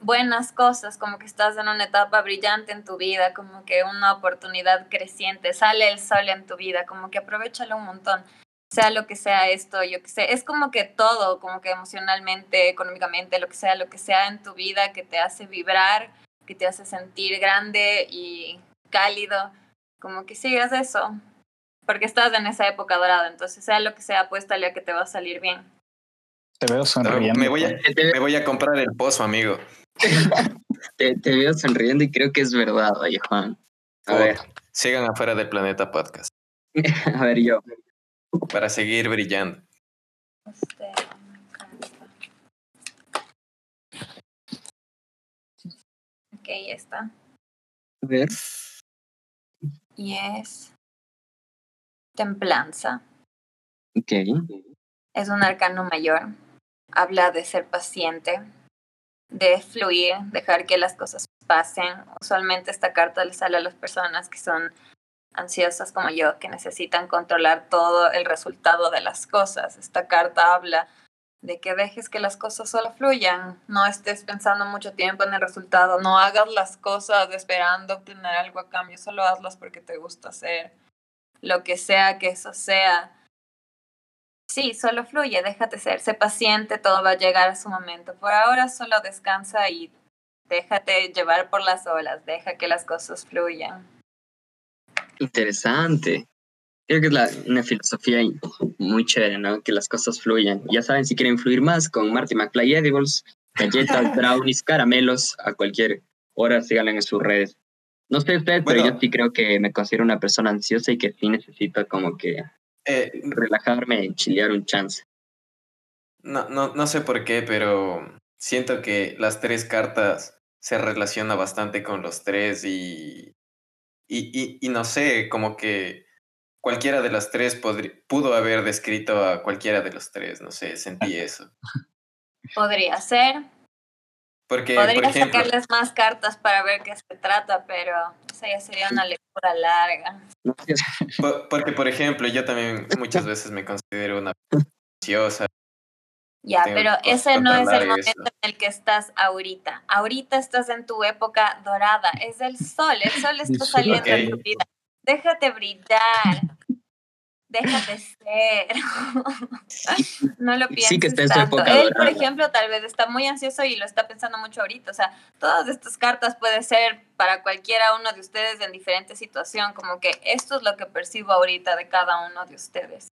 buenas cosas, como que estás en una etapa brillante en tu vida, como que una oportunidad creciente, sale el sol en tu vida, como que aprovechalo un montón sea lo que sea esto, yo que sé, es como que todo, como que emocionalmente, económicamente, lo que sea, lo que sea en tu vida que te hace vibrar, que te hace sentir grande y cálido, como que sigas eso, porque estás en esa época dorada, entonces sea lo que sea, apuéstale a que te va a salir bien. Te veo sonriendo. Me voy a, me voy a comprar el pozo, amigo. Te, te, veo sonriendo y creo que es verdad, oye Juan. A ver. Sigan afuera del Planeta Podcast. a ver, yo para seguir brillando. esta. A ver. Y es templanza. Ok. Es un arcano mayor. Habla de ser paciente, de fluir, dejar que las cosas pasen. Usualmente esta carta le sale a las personas que son ansiosas como yo, que necesitan controlar todo el resultado de las cosas. Esta carta habla de que dejes que las cosas solo fluyan, no estés pensando mucho tiempo en el resultado, no hagas las cosas esperando obtener algo a cambio, solo hazlas porque te gusta hacer lo que sea que eso sea. Sí, solo fluye, déjate ser, sé paciente, todo va a llegar a su momento. Por ahora solo descansa y déjate llevar por las olas, deja que las cosas fluyan. Interesante. Creo que es la, una filosofía muy chévere, ¿no? Que las cosas fluyan. Ya saben, si quieren fluir más con Marty McFly Edibles, galletas, brownies, caramelos, a cualquier hora, síganla en sus redes. No sé ustedes, pero yo sí creo que me considero una persona ansiosa y que sí necesito como que eh, relajarme, chilear un chance. No, no, no sé por qué, pero siento que las tres cartas se relacionan bastante con los tres y, y, y no sé, como que cualquiera de las tres pudo haber descrito a cualquiera de los tres, no sé, sentí eso. Podría ser. Porque, Podría por ejemplo, sacarles más cartas para ver qué se trata, pero esa ya sería una lectura larga. porque, por ejemplo, yo también muchas veces me considero una ansiosa. Ya, pero ese no es el momento en el que estás ahorita. Ahorita estás en tu época dorada. Es el sol. El sol está saliendo en tu vida. Déjate brillar déjate ser. no lo pienses sí que está tanto. Él, por ejemplo, tal vez está muy ansioso y lo está pensando mucho ahorita. O sea, todas estas cartas puede ser para cualquiera uno de ustedes en diferente situación, como que esto es lo que percibo ahorita de cada uno de ustedes.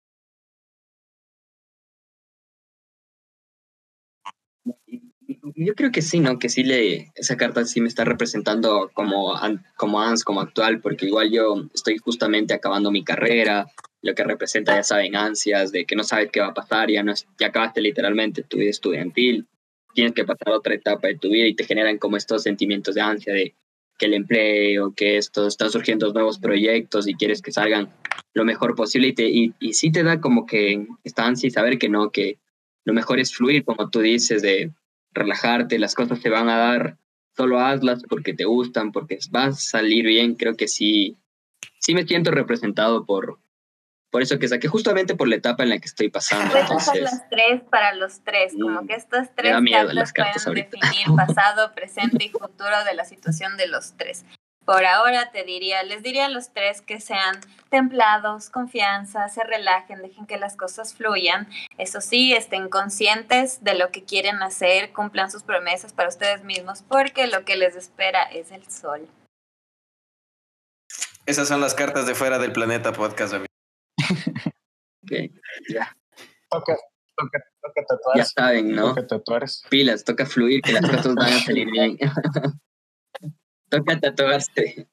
Yo creo que sí, ¿no? Que sí le, esa carta sí me está representando como, como ANS, como actual, porque igual yo estoy justamente acabando mi carrera, lo que representa, ya saben, ansias de que no sabes qué va a pasar, ya, no ya acabaste literalmente tu vida estudiantil, tienes que pasar a otra etapa de tu vida y te generan como estos sentimientos de ansia de que el empleo, que esto, están surgiendo nuevos proyectos y quieres que salgan lo mejor posible y, te, y, y sí te da como que esta ansia y saber que no, que lo mejor es fluir, como tú dices, de relajarte, las cosas te van a dar, solo hazlas porque te gustan, porque vas a salir bien, creo que sí, sí me siento representado por, por eso que saqué justamente por la etapa en la que estoy pasando. Entonces, las tres para los tres, como mm, que estas tres cartas, pueden definir pasado, presente y futuro de la situación de los tres. Por ahora te diría, les diría a los tres que sean templados, confianza, se relajen, dejen que las cosas fluyan. Eso sí, estén conscientes de lo que quieren hacer, cumplan sus promesas para ustedes mismos, porque lo que les espera es el sol. Esas son las cartas de fuera del planeta podcast, amigo ok, ya. Toca, toca, toca. Ya saben, ¿no? Toca tatuar. Pilas, toca fluir, que las cosas van a salir bien. toca tatuarse.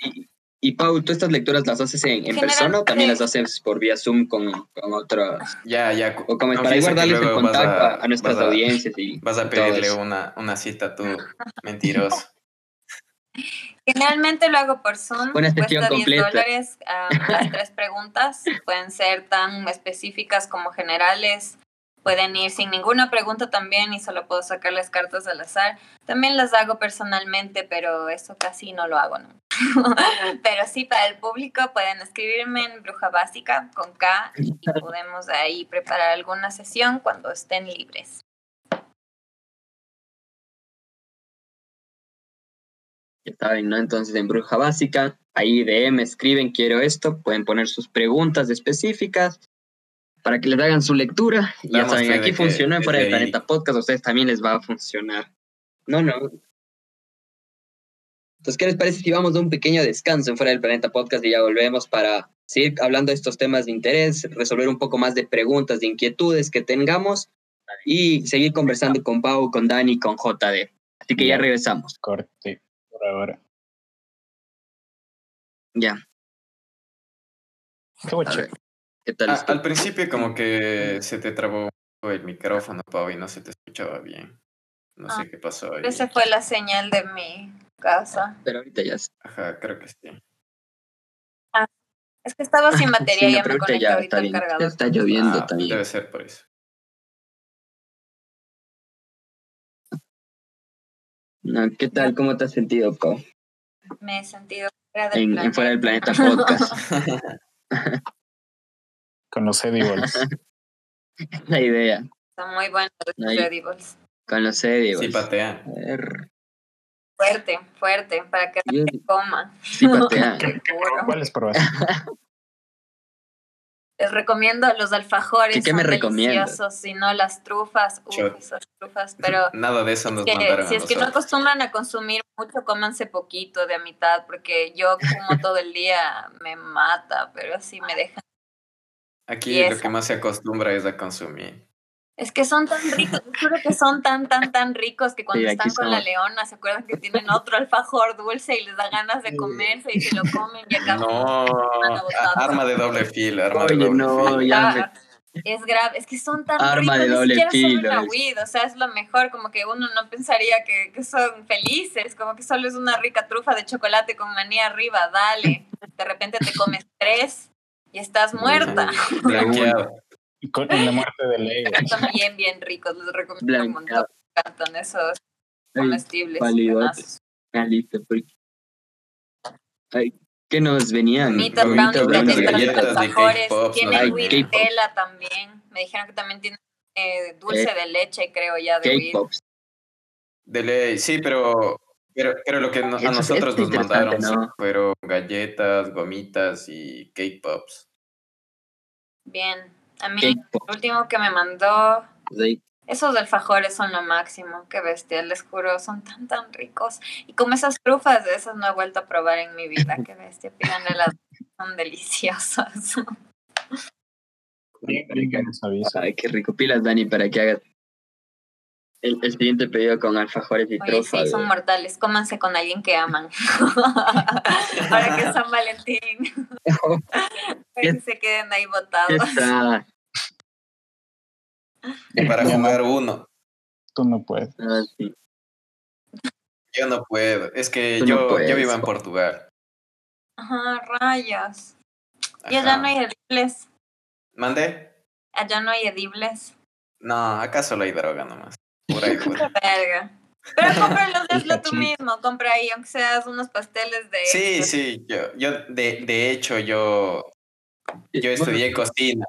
Y, y Pau, ¿tú estas lecturas las haces en, en persona o también las haces por vía Zoom con, con otras? Ya, ya. O como para guardarles el contacto a, a, nuestras audiencias. Y vas a pedirle una, una cita tú, mentiroso. Generalmente lo hago por Zoom, cuesta 10 dólares las tres preguntas, pueden ser tan específicas como generales, pueden ir sin ninguna pregunta también y solo puedo sacarles cartas al azar. También las hago personalmente, pero eso casi no lo hago, ¿no? pero sí, para el público pueden escribirme en Bruja Básica con K y podemos ahí preparar alguna sesión cuando estén libres. Ya saben, ¿no? Entonces en Bruja Básica, ahí DM escriben quiero esto, pueden poner sus preguntas específicas para que les hagan su lectura. Y ya saben, aquí funcionó en Fuera del Planeta Podcast, a ustedes también les va a funcionar. No, no. Entonces, ¿qué les parece si vamos a un pequeño descanso en Fuera del Planeta Podcast y ya volvemos para seguir hablando de estos temas de interés, resolver un poco más de preguntas, de inquietudes que tengamos y seguir conversando con Pau, con Dani, con JD. Así que ya regresamos. Corte ahora. Ya. ¿Qué tal? al principio como que se te trabó el micrófono, Pau, y no se te escuchaba bien. No sé ah, qué pasó ahí. Esa fue la señal de mi casa. Pero ahorita ya Ajá, creo que sí. Ah, es que estaba sin batería y ya me conecté ahorita al cargador. Está lloviendo ah, también. Debe ser por eso. ¿Qué tal? ¿Cómo te has sentido, Pau? Me he sentido fuera del, en, planeta. fuera del planeta podcast. Con los edibles. La idea. Está muy bueno los edibles. Con los edibles. Sí, patean. Fuerte, fuerte, para que no se coma. Sí, patean. ¿Cuáles pruebas? Les recomiendo los alfajores. ¿Qué, me deliciosos, si no las trufas, uff, esas trufas, pero... Nada de eso nos que, mandaron Si es que no acostumbran a consumir mucho, cómanse poquito, de a mitad, porque yo como todo el día me mata, pero así me dejan. Aquí lo que más se acostumbra es a consumir. Es que son tan ricos, juro que son tan, tan, tan ricos que cuando están con la leona se acuerdan que tienen otro alfajor dulce y les da ganas de comerse y se lo comen y acá No, arma de doble filo, arma de doble no, Ya Es grave, es que son tan arma ricos, de doble ni filo. Son una weed, o sea, es lo mejor, como que uno no pensaría que, que son felices, como que solo es una rica trufa de chocolate con maní arriba, dale. De repente te comes tres y estás muerta. Con la muerte de Lego. Están bien, bien ricos, les recomiendo un montón. Me encantan esos comestibles. Listo, porque... Ay, ¿qué nos venían? Mito brownies, galletas, galletas mejores. Tienen Nutella también. Me dijeron que también tiene eh, dulce eh, de leche, creo ya, de Cake Pops. De ley, sí, pero, pero, pero lo que a nosotros nos mandaron fueron galletas, gomitas y cake pops. Bien, a mí, el último que me mandó. Esos alfajores son lo máximo, qué bestia, les juro, son tan, tan ricos. Y como esas trufas de esas no he vuelto a probar en mi vida, qué bestia, pídanle las, son deliciosas. Ay, qué rico. Pilas, Dani, para que hagas el, siguiente pedido con alfajores y trufas. Sí, son mortales. Cómanse con alguien que aman. para que San Valentín. para que se queden ahí botados. Y para jugar uno. Tú no puedes. Ah, yo no puedo. Es que yo, yo vivo en Portugal. Ajá, rayas. Y allá no hay edibles. ¿Mande? Allá no hay edibles. No, acá solo hay droga nomás. Por ahí, Verga. Pero cómpralos, hazlo tú mismo, compra ahí, aunque seas unos pasteles de... Sí, sí, yo, yo de, de hecho, yo, yo estudié cocina.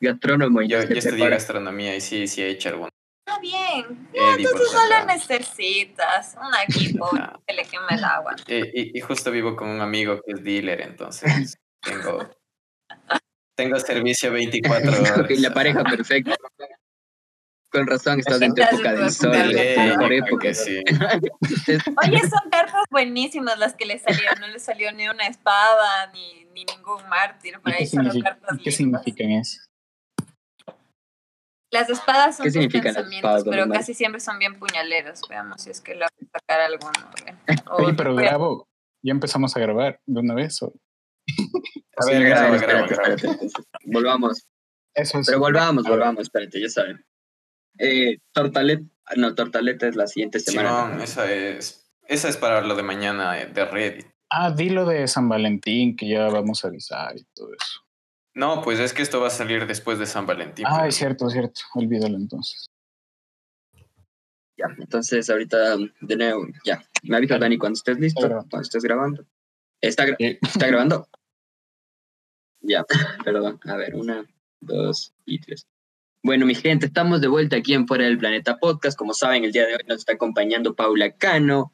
Gastrónomo. Yo, yo estudié gastronomía y sí, sí he hecho alguno. Ah, bien. entonces solo necesitas un equipo que le queme el agua. Y, y, justo vivo con un amigo que es dealer, entonces tengo, tengo servicio 24 horas. la pareja perfecta. Con razón, estás en tu época del sol, mejor época. Sí. Oye, son cartas buenísimas las que le salieron. No le salió ni una espada, ni, ni ningún mártir. Por ahí solo cartas ¿Qué significan eso? Las espadas son sus pensamientos, pero casi siempre son bien puñaleros. Veamos si es que lo voy a sacar alguno. Oye, pero grabo. ¿Ya empezamos a grabar de una vez? O? A ver, graba, graba, graba. Volvamos. Eso es. Pero volvamos, volvamos, espérate, ya saben. Eh, Tortaleta, no, Tortaleta es la siguiente semana. No, esa es, esa es para lo de mañana eh, de Reddit. Ah, dilo de San Valentín, que ya vamos a avisar y todo eso. No, pues es que esto va a salir después de San Valentín. Ah, es cierto, es cierto. Olvídalo entonces. Ya, entonces ahorita de nuevo, ya. Me avisa Dani cuando estés listo, cuando estés grabando. ¿Está, ¿Está grabando? ya, perdón. A ver, una, dos y tres. Bueno, mi gente, estamos de vuelta aquí en Fuera del Planeta Podcast. Como saben, el día de hoy nos está acompañando Paula Cano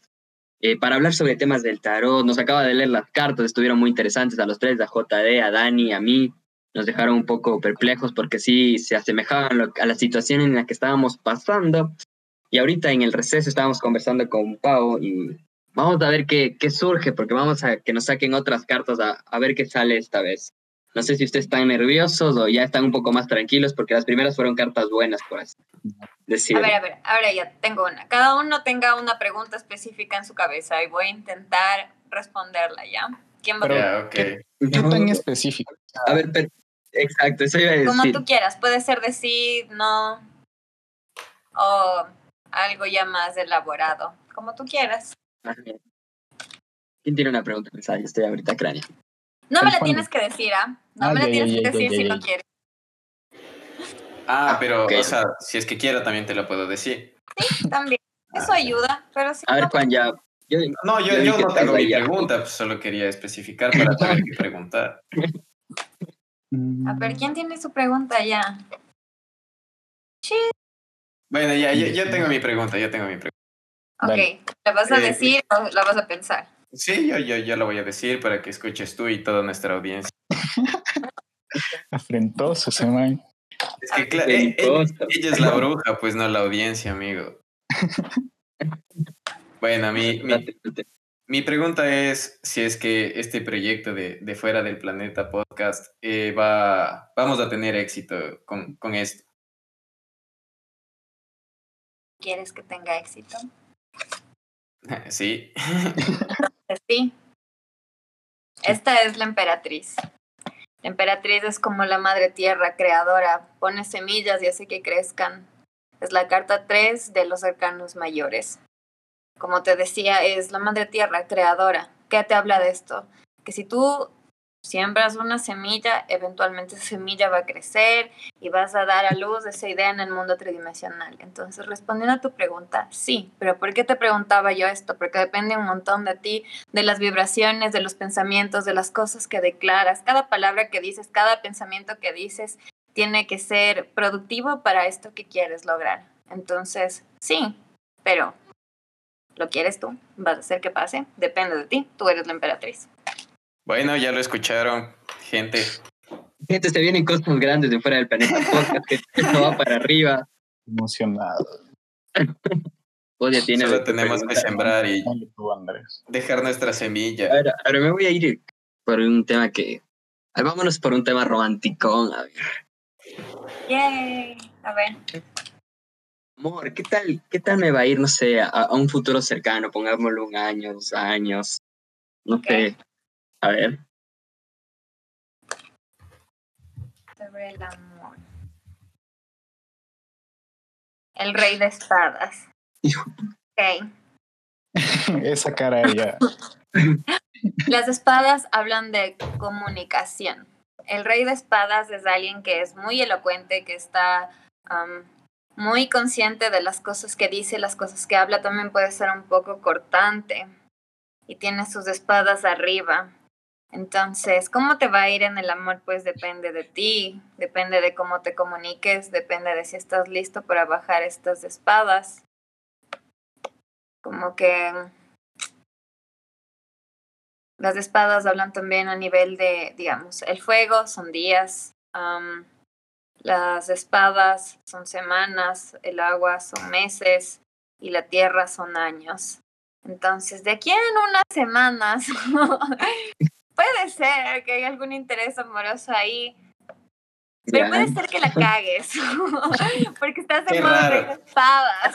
eh, para hablar sobre temas del tarot. Nos acaba de leer las cartas, estuvieron muy interesantes a los tres, a JD, a Dani, a mí. Nos dejaron un poco perplejos porque sí se asemejaban a la situación en la que estábamos pasando. Y ahorita en el receso estábamos conversando con Pau y vamos a ver qué, surge, porque vamos a que nos saquen otras cartas a ver qué sale esta vez. No sé si ustedes están nerviosos o ya están un poco más tranquilos porque las primeras fueron cartas buenas, por así decir. A ver, a ver, ahora ya tengo una. Cada uno tenga una pregunta específica en su cabeza y voy a intentar responderla, ¿ya? ¿Quién va a okay. ¿Qué tan específico? A ver, exacto, eso iba a decir. Como tú quieras, puede ser de sí, no, o algo ya más elaborado, como tú quieras. ¿Quién tiene una pregunta? Yo estoy ahorita cráneo. No me la tienes que decir, ¿ah? No me la tienes que decir si no quieres. Ah, pero, o sea, si es que quiero también te lo puedo decir. Sí, también. Eso ayuda, pero sí. A ver, Juan, ya. no, yo, yo, no tengo mi pregunta, pues solo quería especificar para saber qué preguntar. A ver, ¿quién tiene su pregunta ya? Bueno, ya, yo, tengo mi pregunta, yo tengo mi pregunta. Ok, ¿la vas a eh, decir o la vas a pensar? Sí, yo, yo, yo la voy a decir para que escuches tú y toda nuestra audiencia. Afrentoso ese man. Es que claro, eh, ella, es la bruja, pues no la audiencia, amigo. Bueno, mi, mi, mi, pregunta es si es que este proyecto de, de Fuera del Planeta Podcast eh, va, vamos a tener éxito con, con esto. ¿Quieres que tenga éxito? Sí. Sí. Esta es la emperatriz. La emperatriz es como la madre tierra creadora, pone semillas y hace que crezcan. Es la carta 3 de los arcanos mayores. Como te decía, es la madre tierra creadora. ¿Qué te habla de esto? Que si tú siembras una semilla, eventualmente esa semilla va a crecer y vas a dar a luz esa idea en el mundo tridimensional. Entonces, respondiendo a tu pregunta, sí, pero ¿por qué te preguntaba yo esto? Porque depende un montón de ti, de las vibraciones, de los pensamientos, de las cosas que declaras. Cada palabra que dices, cada pensamiento que dices, tiene que ser productivo para esto que quieres lograr. Entonces, sí, pero ¿lo quieres tú? ¿Vas a hacer que pase? Depende de ti, tú eres la emperatriz. Bueno, ya lo escucharon, gente. Gente, se vienen cosas grandes de fuera del planeta podcast, que esto va para arriba. Emocionado. Oye, tiene Solo tenemos que sembrar y dejar nuestra semilla. Ahora, ahora me voy a ir por un tema que... vámonos por un tema romántico, a ver. Yay, a ver. Amor, ¿qué tal, qué tal me va a ir, no sé, a, un futuro cercano? Pongámoslo un año, dos años, no sé. A ver. Sobre el amor. El rey de espadas. Ok. Esa cara ya. Las espadas hablan de comunicación. El rey de espadas es alguien que es muy elocuente, que está muy consciente de las cosas que dice, las cosas que habla. También puede ser un poco cortante y tiene sus espadas arriba. Entonces, ¿cómo te va a ir en el amor? Pues depende de ti, depende de cómo te comuniques, depende de si estás listo para bajar estas espadas. Como que las espadas hablan también a nivel de, digamos, el fuego son días, las espadas son semanas, el agua son meses y la tierra son años. Entonces, de aquí en unas semanas puede ser que haya algún interés amoroso ahí. Pero puede ser que la cagues. porque estás en modo de espadas.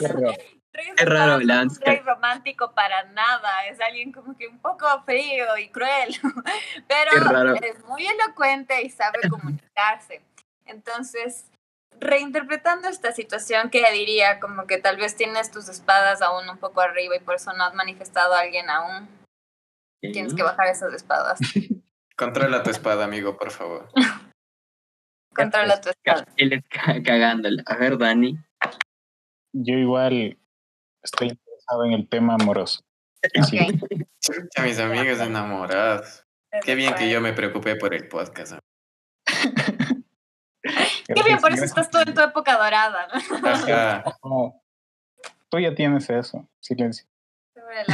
Es raro, Lance. No es romántico para nada. Es alguien como que un poco frío y cruel. Pero es muy elocuente y sabe comunicarse. Entonces, reinterpretando esta situación, que diría como que tal vez tienes tus espadas aún un poco arriba y por eso no has manifestado a alguien aún. Tienes que bajar esas espadas. Controla tu espada, amigo, por favor. Controla tu espada. Él está cagándola. A ver, Dani. Yo igual estoy interesado en el tema amoroso. Okay. mis amigos enamorados. Qué bien que yo me preocupé por el podcast. Qué bien, por eso estás tú en tu época dorada. Tú ya tienes eso. Silencio.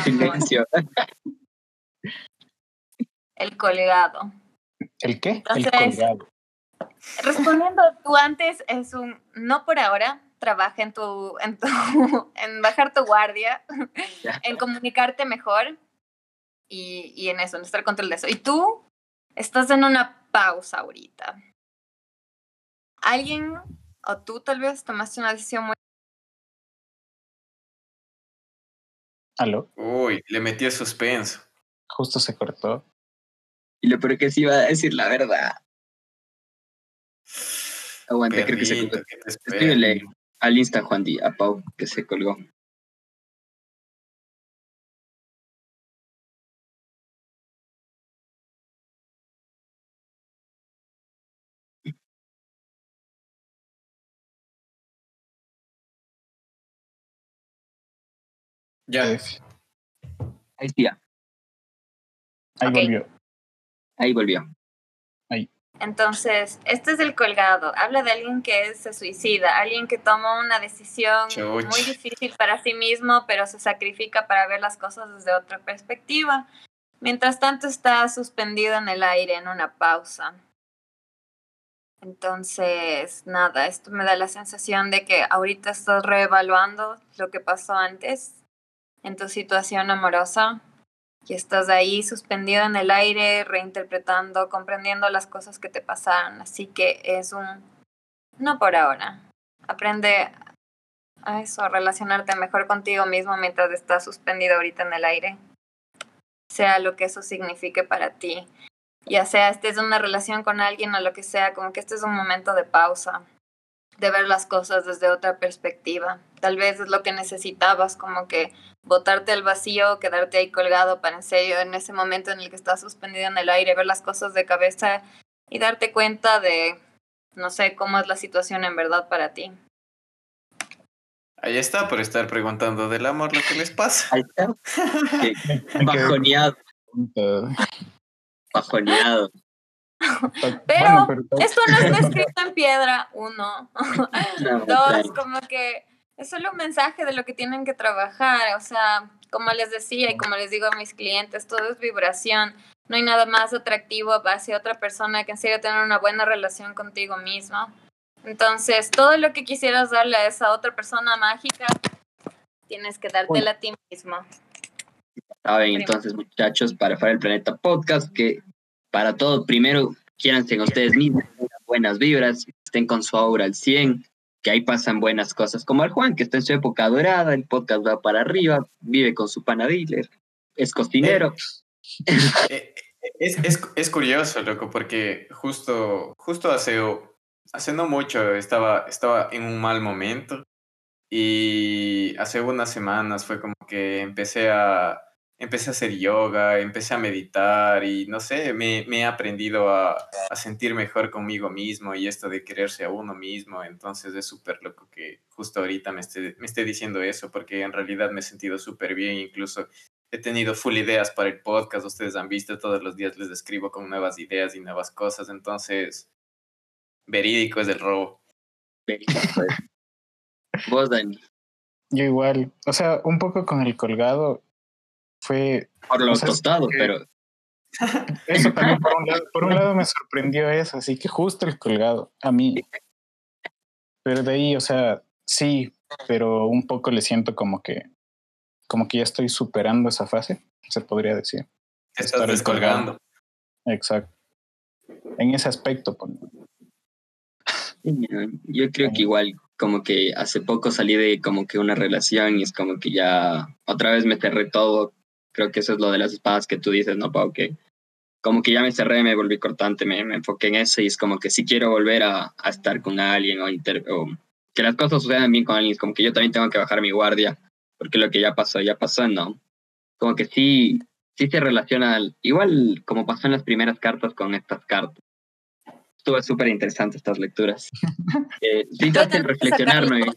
Silencio. El colgado. ¿El qué? el colgado. Respondiendo, tú antes es un no por ahora, trabaja en tu, en tu, en bajar tu guardia, en comunicarte mejor y, y en eso, en estar control de eso. Y tú estás en una pausa ahorita. Alguien o tú tal vez tomaste una decisión muy ¿Aló? Uy, le metió suspenso. Justo se cortó. Y lo peor que sí iba a decir la verdad. Aguanta, creo que se cortó. al Insta Juan Di, a Pau, que se colgó. Ya. Ahí sí, Ahí volvió. Ahí volvió. Entonces, este es el colgado. Habla de alguien que se suicida, alguien que toma una decisión muy difícil para sí mismo, pero se sacrifica para ver las cosas desde otra perspectiva. Mientras tanto, está suspendido en el aire en una pausa. Entonces, nada, esto me da la sensación de que ahorita estás reevaluando lo que pasó antes en tu situación amorosa y estás ahí suspendido en el aire, reinterpretando, comprendiendo las cosas que te pasaron. Así que es un no por ahora. Aprende a eso, a relacionarte mejor contigo mismo mientras estás suspendido ahorita en el aire. Sea lo que eso signifique para ti. Ya sea estés en una relación con alguien o lo que sea, como que este es un momento de pausa, de ver las cosas desde otra perspectiva. Tal vez es lo que necesitabas, como que botarte al vacío, quedarte ahí colgado para en serio en ese momento en el que estás suspendido en el aire, ver las cosas de cabeza y darte cuenta de, no sé, cómo es la situación en verdad para ti. Ahí está, por estar preguntando del amor lo que les pasa. Ahí está. Bajoneado. Bajoneado. Pero, esto no está escrito en piedra, uno. Dos, como que es solo un mensaje de lo que tienen que trabajar. O sea, como les decía y como les digo a mis clientes, todo es vibración. No hay nada más atractivo hacia otra persona que en serio tener una buena relación contigo mismo. Entonces, todo lo que quisieras darle a esa otra persona mágica, tienes que dártela a ti mismo. Saben, entonces, muchachos, para Fuera el Planeta Podcast, que para todo, primero, quieranse en ustedes mismos, buenas vibras, estén con su aura al 100, que ahí pasan buenas cosas, como el Juan, que está en su época dorada, el podcast va para arriba, vive con su pana es cocinero. Eh, eh, es, es, es, curioso, loco, porque justo, justo hace, hace no mucho estaba, estaba en un mal momento y hace unas semanas fue como que empecé a, empecé a hacer yoga, empecé a meditar y no sé, me, me he aprendido a, a, sentir mejor conmigo mismo y esto de quererse a uno mismo. Entonces es súper loco que justo ahorita me esté, me esté diciendo eso porque en realidad me he sentido súper bien. Incluso he tenido full ideas para el podcast. Ustedes han visto, todos los días les escribo con nuevas ideas y nuevas cosas. Entonces, verídico es el robo. Verídico Vos, Dani. Yo igual, o sea, un poco con el colgado, fue... Por lo tostado, pero... Eso también, por un, lado, por un lado me sorprendió eso, así que justo el colgado, a mí. Pero de ahí, o sea, sí, pero un poco le siento como que, como que ya estoy superando esa fase, se podría decir. Estás descolgando. Exacto. En ese aspecto, pues. Yo creo que igual, como que hace poco salí de como que una relación y es como que ya otra vez me cerré todo Creo que eso es lo de las espadas que tú dices, ¿no, Pau? Que como que ya me cerré, me volví cortante, me, me enfoqué en eso y es como que si quiero volver a, a estar con alguien o, o, que las cosas sucedan bien con alguien, es como que yo también tengo que bajar mi guardia, porque lo que ya pasó, ya pasó, ¿no? Como que sí, sí se relaciona, igual como pasó en las primeras cartas con estas cartas. Estuvo súper interesante estas lecturas. Eh, sí, te hacen reflexionar, ¿no?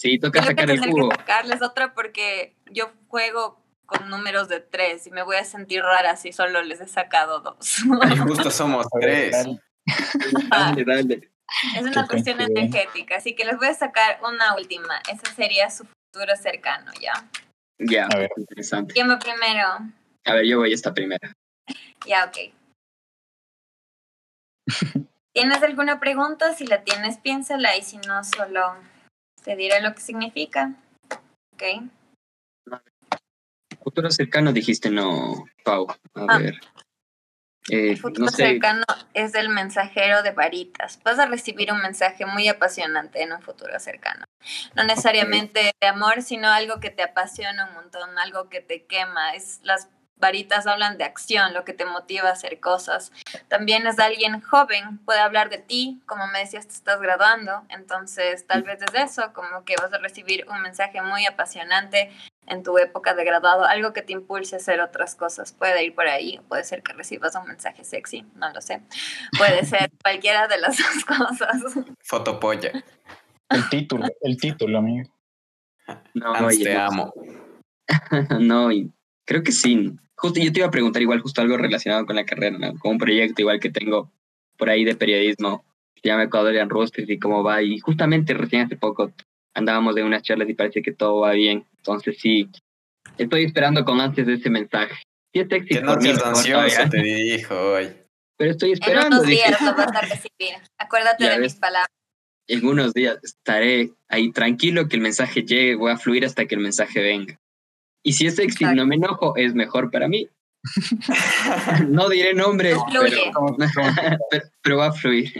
Sí, toca sacar el jugo. Que sacarles otra porque yo juego con números de tres y me voy a sentir rara si solo les he sacado dos. Y justo somos tres. Dale, dale. Es una cuestión energética, así que les voy a sacar una última. Esa sería su futuro cercano, ¿ya? Ya, interesante. ¿Quién va primero? A ver, yo voy esta primera. Ya, ok. ¿Tienes alguna pregunta? Si la tienes, piénsala y si no, solo te diré lo que significa. Ok. Futuro cercano dijiste no, Pau. A ah. ver. Eh, futuro cercano es el mensajero de varitas. Vas a recibir un mensaje muy apasionante en un futuro cercano. No necesariamente de amor, sino algo que te apasiona un montón, algo que te quema. Es las varitas hablan de acción, lo que te motiva a hacer cosas. También es alguien joven, puede hablar de ti, como me decías, te estás graduando, entonces tal vez desde eso, como que vas a recibir un mensaje muy apasionante en tu época de graduado, algo que te impulse a hacer otras cosas. Puede ir por ahí, puede ser que recibas un mensaje sexy, no lo sé. Puede ser cualquiera de las dos cosas. Fotopolla. El título, el título, amigo. No, te amo. no, creo que sí. Justo yo te iba a preguntar igual justo algo relacionado con la carrera, ¿no? Con un proyecto igual que tengo por ahí de periodismo, se llama Ecuadorian Roosters y cómo va. Y justamente recién hace poco andábamos de unas charlas y parece que todo va bien. Entonces sí, estoy esperando con antes de ese mensaje. Si es éxito, que no te ansioso, te dijo hoy. Pero estoy esperando. En unos días lo vas a recibir. Acuérdate de mis palabras. En unos días estaré ahí tranquilo que el mensaje llegue, voy a fluir hasta que el mensaje venga. Y si es sexy no me enojo, es mejor para mí. no diré nombre, pero, va a fluir.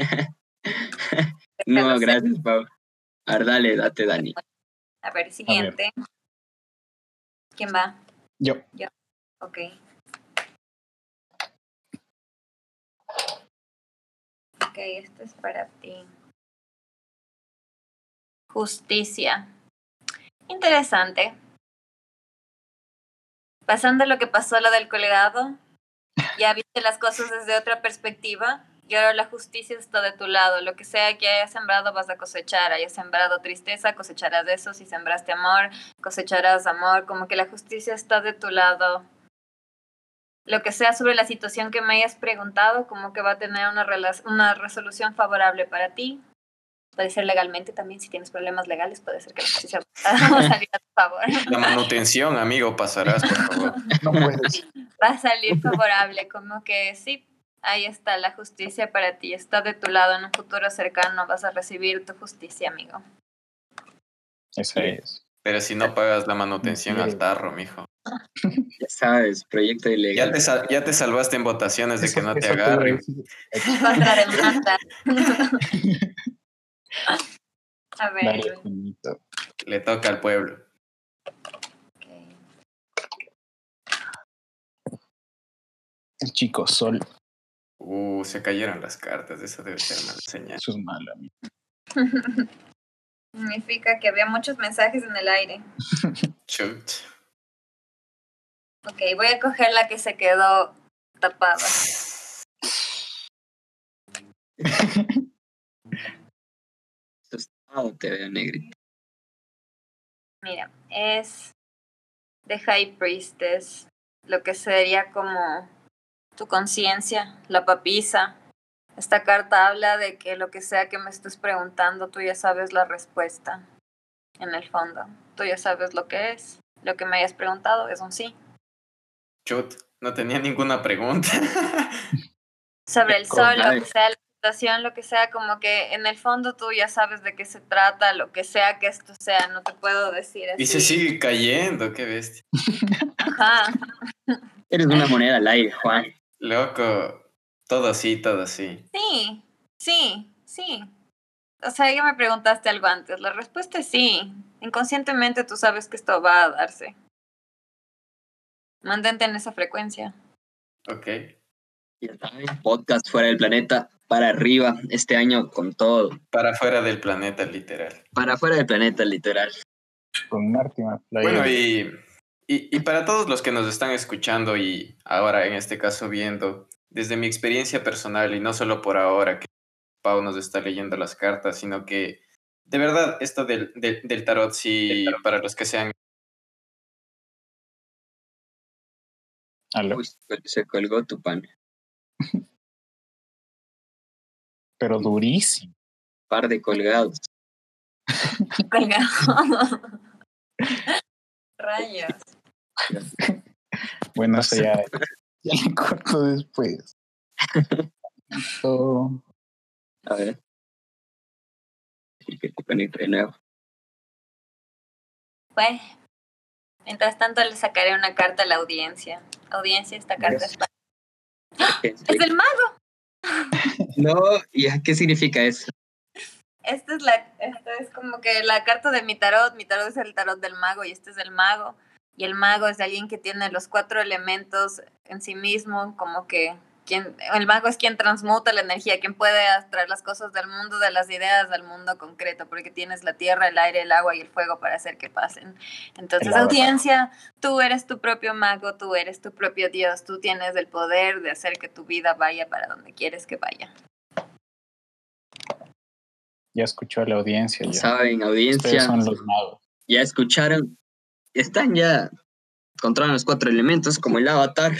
no, gracias, Pau. A ver, dale, date, Dani. A ver, siguiente. ¿Quién va? Yo. Yo. Ok. Ok, esto es para ti. Justicia. Interesante. Pasando lo que pasó lo del colgado, ya viste las cosas desde otra perspectiva y ahora la justicia está de tu lado. Lo que sea que hayas sembrado vas a cosechar. Hayas sembrado tristeza, cosecharás eso. Si sembraste amor, cosecharás amor. Como que la justicia está de tu lado. Lo que sea sobre la situación que me hayas preguntado, como que va a tener una, una resolución favorable para ti. Puede ser legalmente también, si tienes problemas legales, puede ser que la justicia va a salir a tu favor. La manutención, amigo, pasarás, por favor. No puedes. Va a salir favorable, como que sí, Ahí está la justicia para ti, está de tu lado en un futuro cercano, vas a recibir tu justicia, amigo. Eso es. Pero si no pagas la manutención al tarro, mijo. Ya sabes, proyecto ilegal. Ya te, ya te salvaste en votaciones de que no te agarren. A ver. Le toca al pueblo. El chico sol. Uh, se cayeron las cartas, eso debe ser mala señal. Eso es malo, amigo. Significa que había muchos mensajes en el aire. Chut. Ok, voy a coger la que se quedó tapada. te veo negrito. Mira, es The High Priestess, lo que sería como tu conciencia, la papisa. Esta carta habla de que lo que sea que me estés preguntando, tú ya sabes la respuesta. En el fondo, tú ya sabes lo que es. Lo que me hayas preguntado es un sí. Chut, no tenía ninguna pregunta. Sobre el sol, lo que sea la situación, lo que sea, como que en el fondo tú ya sabes de qué se trata, lo que sea que esto sea, no te puedo decir así. Y se sigue cayendo, qué bestia. Ajá. Eres una moneda al aire, Juan. Loco, todo sí, todo sí. Sí, sí, sí. O sea, ya me preguntaste algo antes. La respuesta es sí. Inconscientemente tú sabes que esto va a darse. Mantente en esa frecuencia. Ok. Ya está, podcast fuera del planeta, para arriba, este año con todo. Para fuera del planeta, literal. Para fuera del planeta, literal. Con Martima. Bueno, y y, para todos los que nos están escuchando y ahora en este caso viendo, desde mi experiencia personal y no solo por ahora que Pau nos está leyendo las cartas, sino que de verdad esto del, del, tarot, sí, para los que sean... Uy, se colgó tu pan. Pero durísimo. Par de colgados. Colgados. Rayos. bueno, eso ya, ya le corto después. A ver. que te conecte de nuevo. Pues, mientras tanto le sacaré una carta a la audiencia. Audiencia, esta carta es para... ¡Es el mago! No, ¿y qué significa eso? Esta es la, esta es como que la carta de mi tarot, mi tarot es el tarot del mago y este es el mago y el mago es alguien que tiene los cuatro elementos en sí mismo, como que quien, el mago es quien transmuta la energía, quien puede traer las cosas del mundo, de las ideas, del mundo concreto, porque tienes la tierra, el aire, el agua y el fuego para hacer que pasen. Entonces, audiencia, tú eres tu propio mago, tú eres tu propio Dios, tú tienes el poder de hacer que tu vida vaya para donde quieres que vaya. Ya escuchó a la audiencia. Ya. Saben, audiencia. son los magos. Ya escucharon. Están ya. Controlan los cuatro elementos como el avatar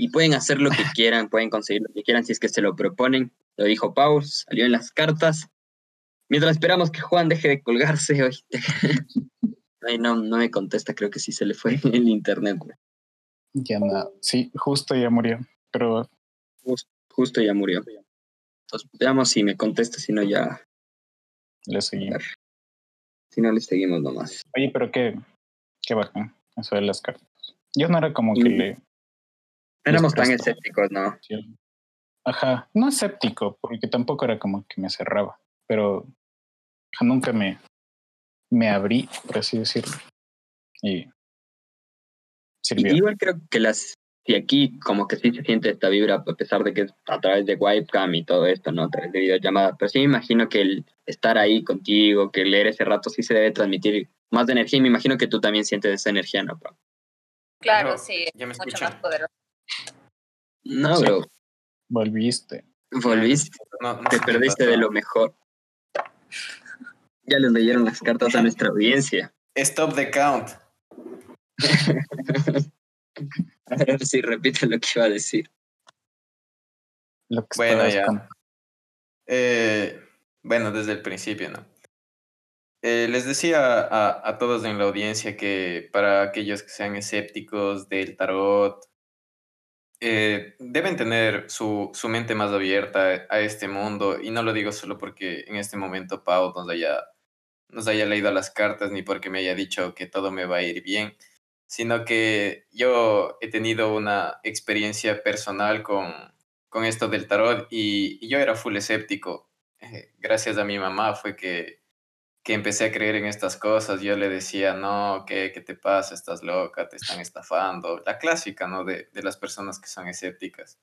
y pueden hacer lo que quieran, pueden conseguir lo que quieran si es que se lo proponen. Lo dijo Paul, salió en las cartas. Mientras esperamos que Juan deje de colgarse hoy. Ay, no, no me contesta, creo que sí se le fue el internet. Ya no, sí, justo ya murió, pero... Justo, ya murió. Entonces, veamos si me contesta, si no ya... Le seguimos. Si no, le seguimos nomás. Oye, pero qué, qué bacán, eso de las cartas. Yo no era como que mm. Éramos tan escépticos, ¿no? Ajá, no escéptico, porque tampoco era como que me cerraba, pero nunca me, me abrí, por así decirlo. Y sirvió. Igual creo que las, y aquí como que sí se siente esta vibra, a pesar de que es a través de webcam y todo esto, ¿no? A través de videollamadas, pero sí me imagino que el estar ahí contigo, que leer ese rato sí se debe transmitir más de energía y me imagino que tú también sientes esa energía, ¿no? Claro, sí, ya me mucho más poderoso. No, bro. Volviste. Volviste. Te perdiste de lo mejor. Ya le leyeron las cartas a nuestra audiencia. Stop the count. a ver si repite lo que iba a decir. bueno, ya. Eh, bueno, desde el principio, ¿no? Eh, les decía a, a, todos en la audiencia que para aquellos que sean escépticos del tarot eh, deben tener su, su, mente más abierta a este mundo y no lo digo solo porque en este momento Pau nos haya, nos haya leído las cartas ni porque me haya dicho que todo me va a ir bien, sino que yo he tenido una experiencia personal con, con esto del tarot y, yo era full escéptico. Eh, gracias a mi mamá fue que que empecé a creer en estas cosas, yo le decía, no, ¿qué, qué te pasa? Estás loca, te están estafando. La clásica, ¿no? De, de las personas que son escépticas.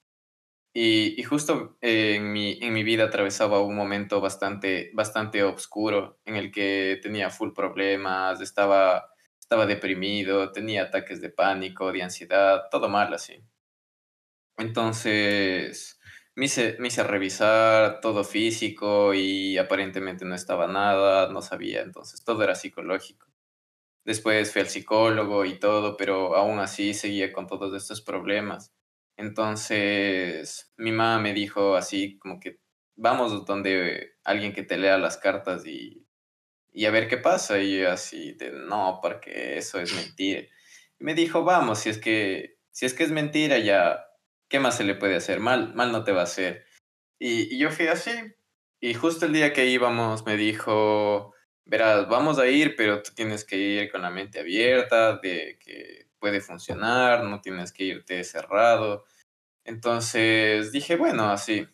Y, y justo en, mi, en mi vida atravesaba un momento bastante, bastante oscuro en el que tenía full problemas, estaba, estaba deprimido, tenía ataques de pánico, de ansiedad, todo mal así. Entonces, me hice, me hice revisar todo físico y aparentemente no estaba nada, no sabía, entonces todo era psicológico. Después fui al psicólogo y todo, pero aún así seguía con todos estos problemas. Entonces mi mamá me dijo así como que vamos donde alguien que te lea las cartas y, y a ver qué pasa. Y yo así de no, porque eso es mentira. Y me dijo, vamos, si es que, si es que es mentira, ya ¿qué más se le puede hacer? Mal, mal no te va a hacer. Y, yo fui así. Y justo el día que íbamos me dijo, verás, vamos a ir, pero tú tienes que ir con la mente abierta, de que puede funcionar, no tienes que irte cerrado. Entonces dije, bueno, así.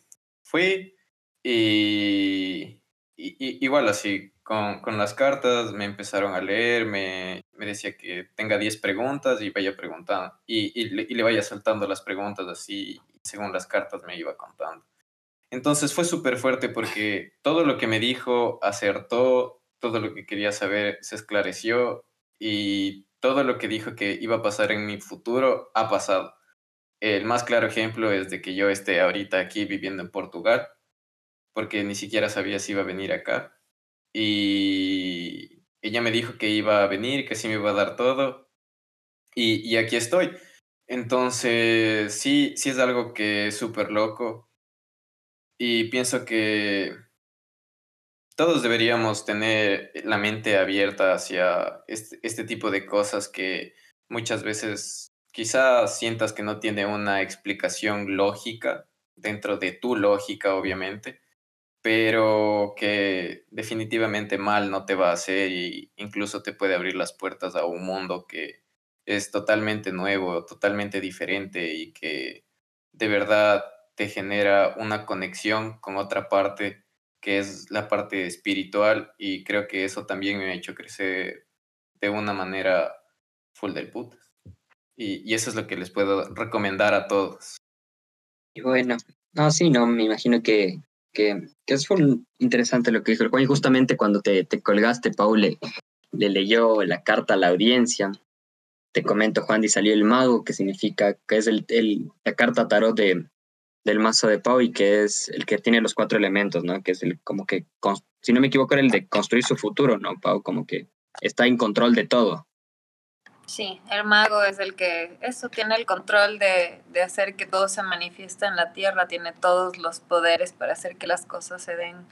Fui y, y igual así, con, con, las cartas me empezaron a leer, me, decía que tenga 10 preguntas y vaya preguntando, y, y, le, y, le, vaya saltando las preguntas así, según las cartas me iba contando. Entonces fue súper fuerte porque todo lo que me dijo acertó, todo lo que quería saber se esclareció y todo lo que dijo que iba a pasar en mi futuro ha pasado. El más claro ejemplo es de que yo esté ahorita aquí viviendo en Portugal, porque ni siquiera sabía si iba a venir acá y ella me dijo que iba a venir, que sí me iba a dar todo y, y aquí estoy. Entonces, sí, sí es algo que es súper loco y pienso que todos deberíamos tener la mente abierta hacia este, este tipo de cosas que muchas veces quizás sientas que no tiene una explicación lógica dentro de tu lógica, obviamente, pero que definitivamente mal no te va a hacer y incluso te puede abrir las puertas a un mundo que es totalmente nuevo, totalmente diferente y que de verdad te genera una conexión con otra parte que es la parte espiritual y creo que eso también me ha hecho crecer de una manera full del putas. Y, y eso es lo que les puedo recomendar a todos. Y bueno, no, sí, no, me imagino que, que, que es interesante lo que dijo Juan. Y justamente cuando te, te colgaste, Paul le, le leyó la carta a la audiencia te comento, Juan, y salió el mago, que significa que es el, el, la carta tarot de, del mazo de Pau y que es el que tiene los cuatro elementos, ¿no? Que es el como que, si no me equivoco, era el de construir su futuro, ¿no? Pau como que está en control de todo. Sí, el mago es el que, eso, tiene el control de, de hacer que todo se manifieste en la tierra, tiene todos los poderes para hacer que las cosas se den.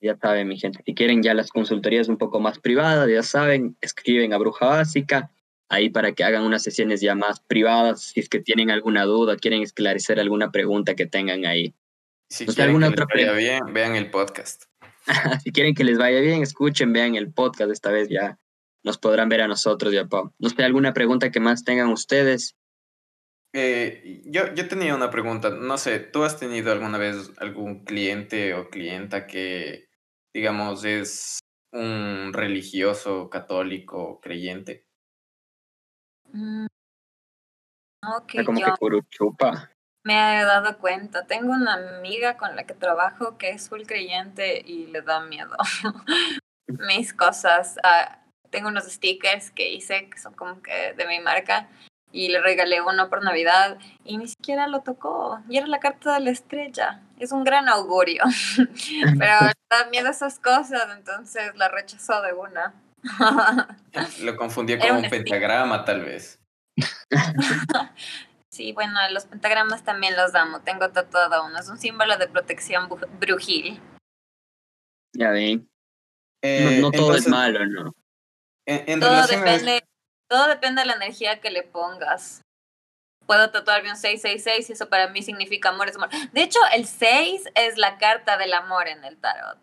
Ya saben, mi gente, si quieren ya las consultorías un poco más privadas, ya saben, escriben a Bruja Básica, ahí para que hagan unas sesiones ya más privadas, si es que tienen alguna duda, quieren esclarecer alguna pregunta que tengan ahí. Si quieren que otra les vaya bien, vean el podcast. si quieren que les vaya bien, escuchen, vean el podcast, esta vez ya nos podrán ver a nosotros ya, Pau. No sé, alguna pregunta que más tengan ustedes. Eh, yo, yo tenía una pregunta, no sé, ¿tú has tenido alguna vez algún cliente o clienta que digamos, es un religioso católico creyente. Mm. como que Me he dado cuenta. Tengo una amiga con la que trabajo que es full creyente y le da miedo. Mis cosas. Uh, tengo unos stickers que hice que son como que de mi marca y le regalé uno por Navidad y ni siquiera lo tocó. Y era la carta de la estrella. Es un gran augurio. Pero da miedo esas cosas, entonces la rechazó de una. lo confundí con un, pentagrama, tal vez. sí, bueno, los pentagramas también los amo. Tengo tatuado uno. Es un símbolo de protección brujil. Ya ven. Eh, no, todo es malo, ¿no? En, todo depende. Todo depende de la energía que le pongas. Puedo tatuarme un 666 y eso para mí significa amor es amor. De hecho, el 6 es la carta del amor en el tarot.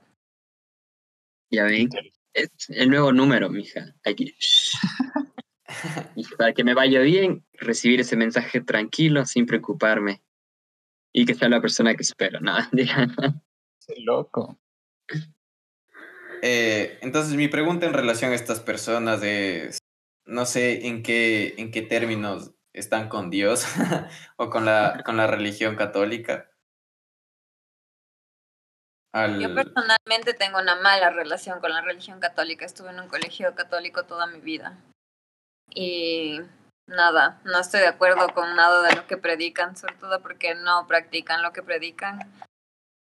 Ya ven, es el nuevo número, mija. Aquí. y para que me vaya bien, recibir ese mensaje tranquilo, sin preocuparme. Y que sea la persona que espero. Nada, loco. Eh, entonces, mi pregunta en relación a estas personas es, no sé en qué, en qué términos están con Dios o con la, con la religión católica. Yo personalmente tengo una mala relación con la religión católica. Estuve en un colegio católico toda mi vida. Y nada, no estoy de acuerdo con nada de lo que predican, sobre todo porque no practican lo que predican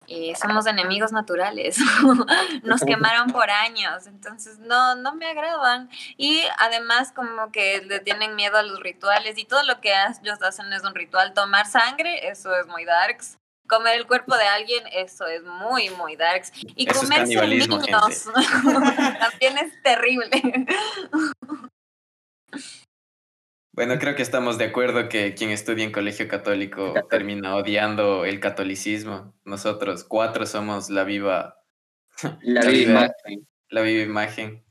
y somos enemigos naturales. Nos quemaron por años, entonces no, no me agradan. Y además como que le tienen miedo a los rituales y todo lo que ellos hacen es un ritual. Tomar sangre, eso es muy darks. Comer el cuerpo de alguien, eso es muy, muy darks. Y comerse niños también es terrible. Bueno, creo que estamos de acuerdo que quien estudia en colegio católico termina odiando el catolicismo. Nosotros cuatro somos la viva, la, viva, imagen. La viva imagen.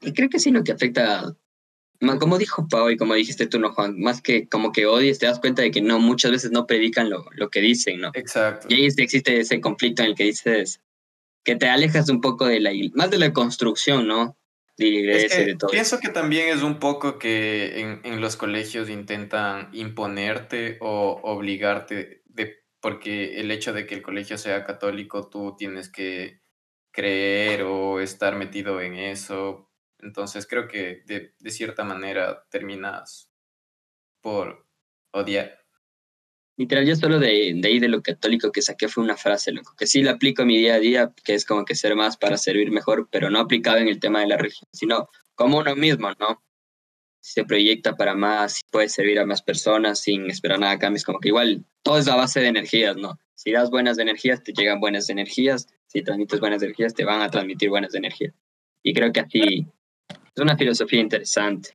Y creo que sí lo que afecta, como dijo Pau y como dijiste tú, no Juan, más que como que odies, te das cuenta de que no, muchas veces no predican lo, lo que dicen, ¿no? Exacto. Y ahí existe ese conflicto en el que dices que te alejas un poco de la, más de la construcción, ¿no? Pienso que también es un poco que en, en, los colegios intentan imponerte o obligarte, de, porque el hecho de que el colegio sea católico, tú tienes que creer o estar metido en eso. Entonces creo que de, de cierta manera terminas por odiar. Literal, yo solo de, ahí de lo católico que saqué fue una frase, loco, que sí la aplico en mi día a día, que es como que ser más para servir mejor, pero no aplicado en el tema de la religión, sino como uno mismo, ¿no? Se proyecta para más, puede servir a más personas sin esperar nada a cambio, es como que igual todo es a base de energías, ¿no? Si das buenas energías, te llegan buenas energías, si transmites buenas energías, te van a transmitir buenas energías. Y creo que así es una filosofía interesante.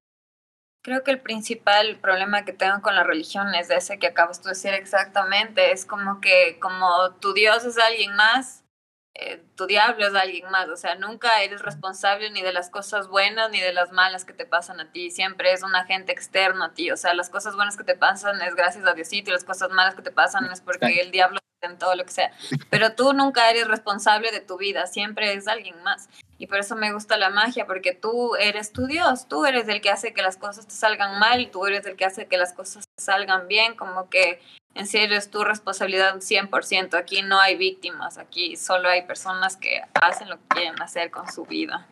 Creo que el principal problema que tengo con la religión es ese que acabas de decir exactamente. Es como que como tu Dios es alguien más, eh, tu diablo es alguien más. O sea, nunca eres responsable ni de las cosas buenas ni de las malas que te pasan a ti. Siempre es un agente externo a ti. O sea, las cosas buenas que te pasan es gracias a Diosito y las cosas malas que te pasan es porque el diablo en todo lo que sea. Pero tú nunca eres responsable de tu vida, siempre es alguien más. Y por eso me gusta la magia, porque tú eres tu Dios, tú eres el que hace que las cosas te salgan mal, tú eres el que hace que las cosas te salgan bien, como que en serio es tu responsabilidad 100%. Aquí no hay víctimas, aquí solo hay personas que hacen lo que quieren hacer con su vida.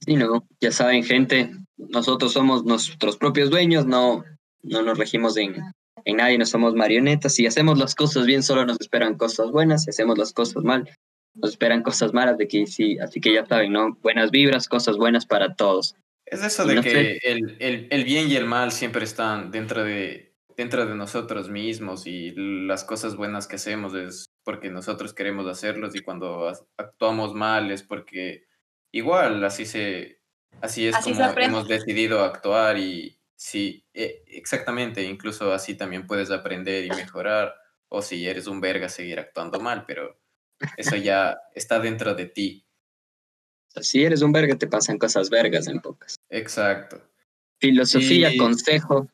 Sí, no, ya saben, gente, nosotros somos nuestros propios dueños, no, no nos regimos en, en nadie, no somos marionetas. Si hacemos las cosas bien, solo nos esperan cosas buenas. Si hacemos las cosas mal, nos esperan cosas malas. De que sí, así que ya saben, ¿no? Buenas vibras, cosas buenas para todos. Es eso de que el, el, el, bien y el mal siempre están dentro de, dentro de nosotros mismos y las cosas buenas que hacemos es porque nosotros queremos hacerlos y cuando actuamos mal es porque igual así se así es como hemos decidido actuar y sí, e, exactamente, incluso así también puedes aprender y mejorar o si eres un verga seguir actuando mal, pero eso ya está dentro de ti. Si eres un verga te pasan cosas vergas en pocas. Exacto. Filosofía, consejo.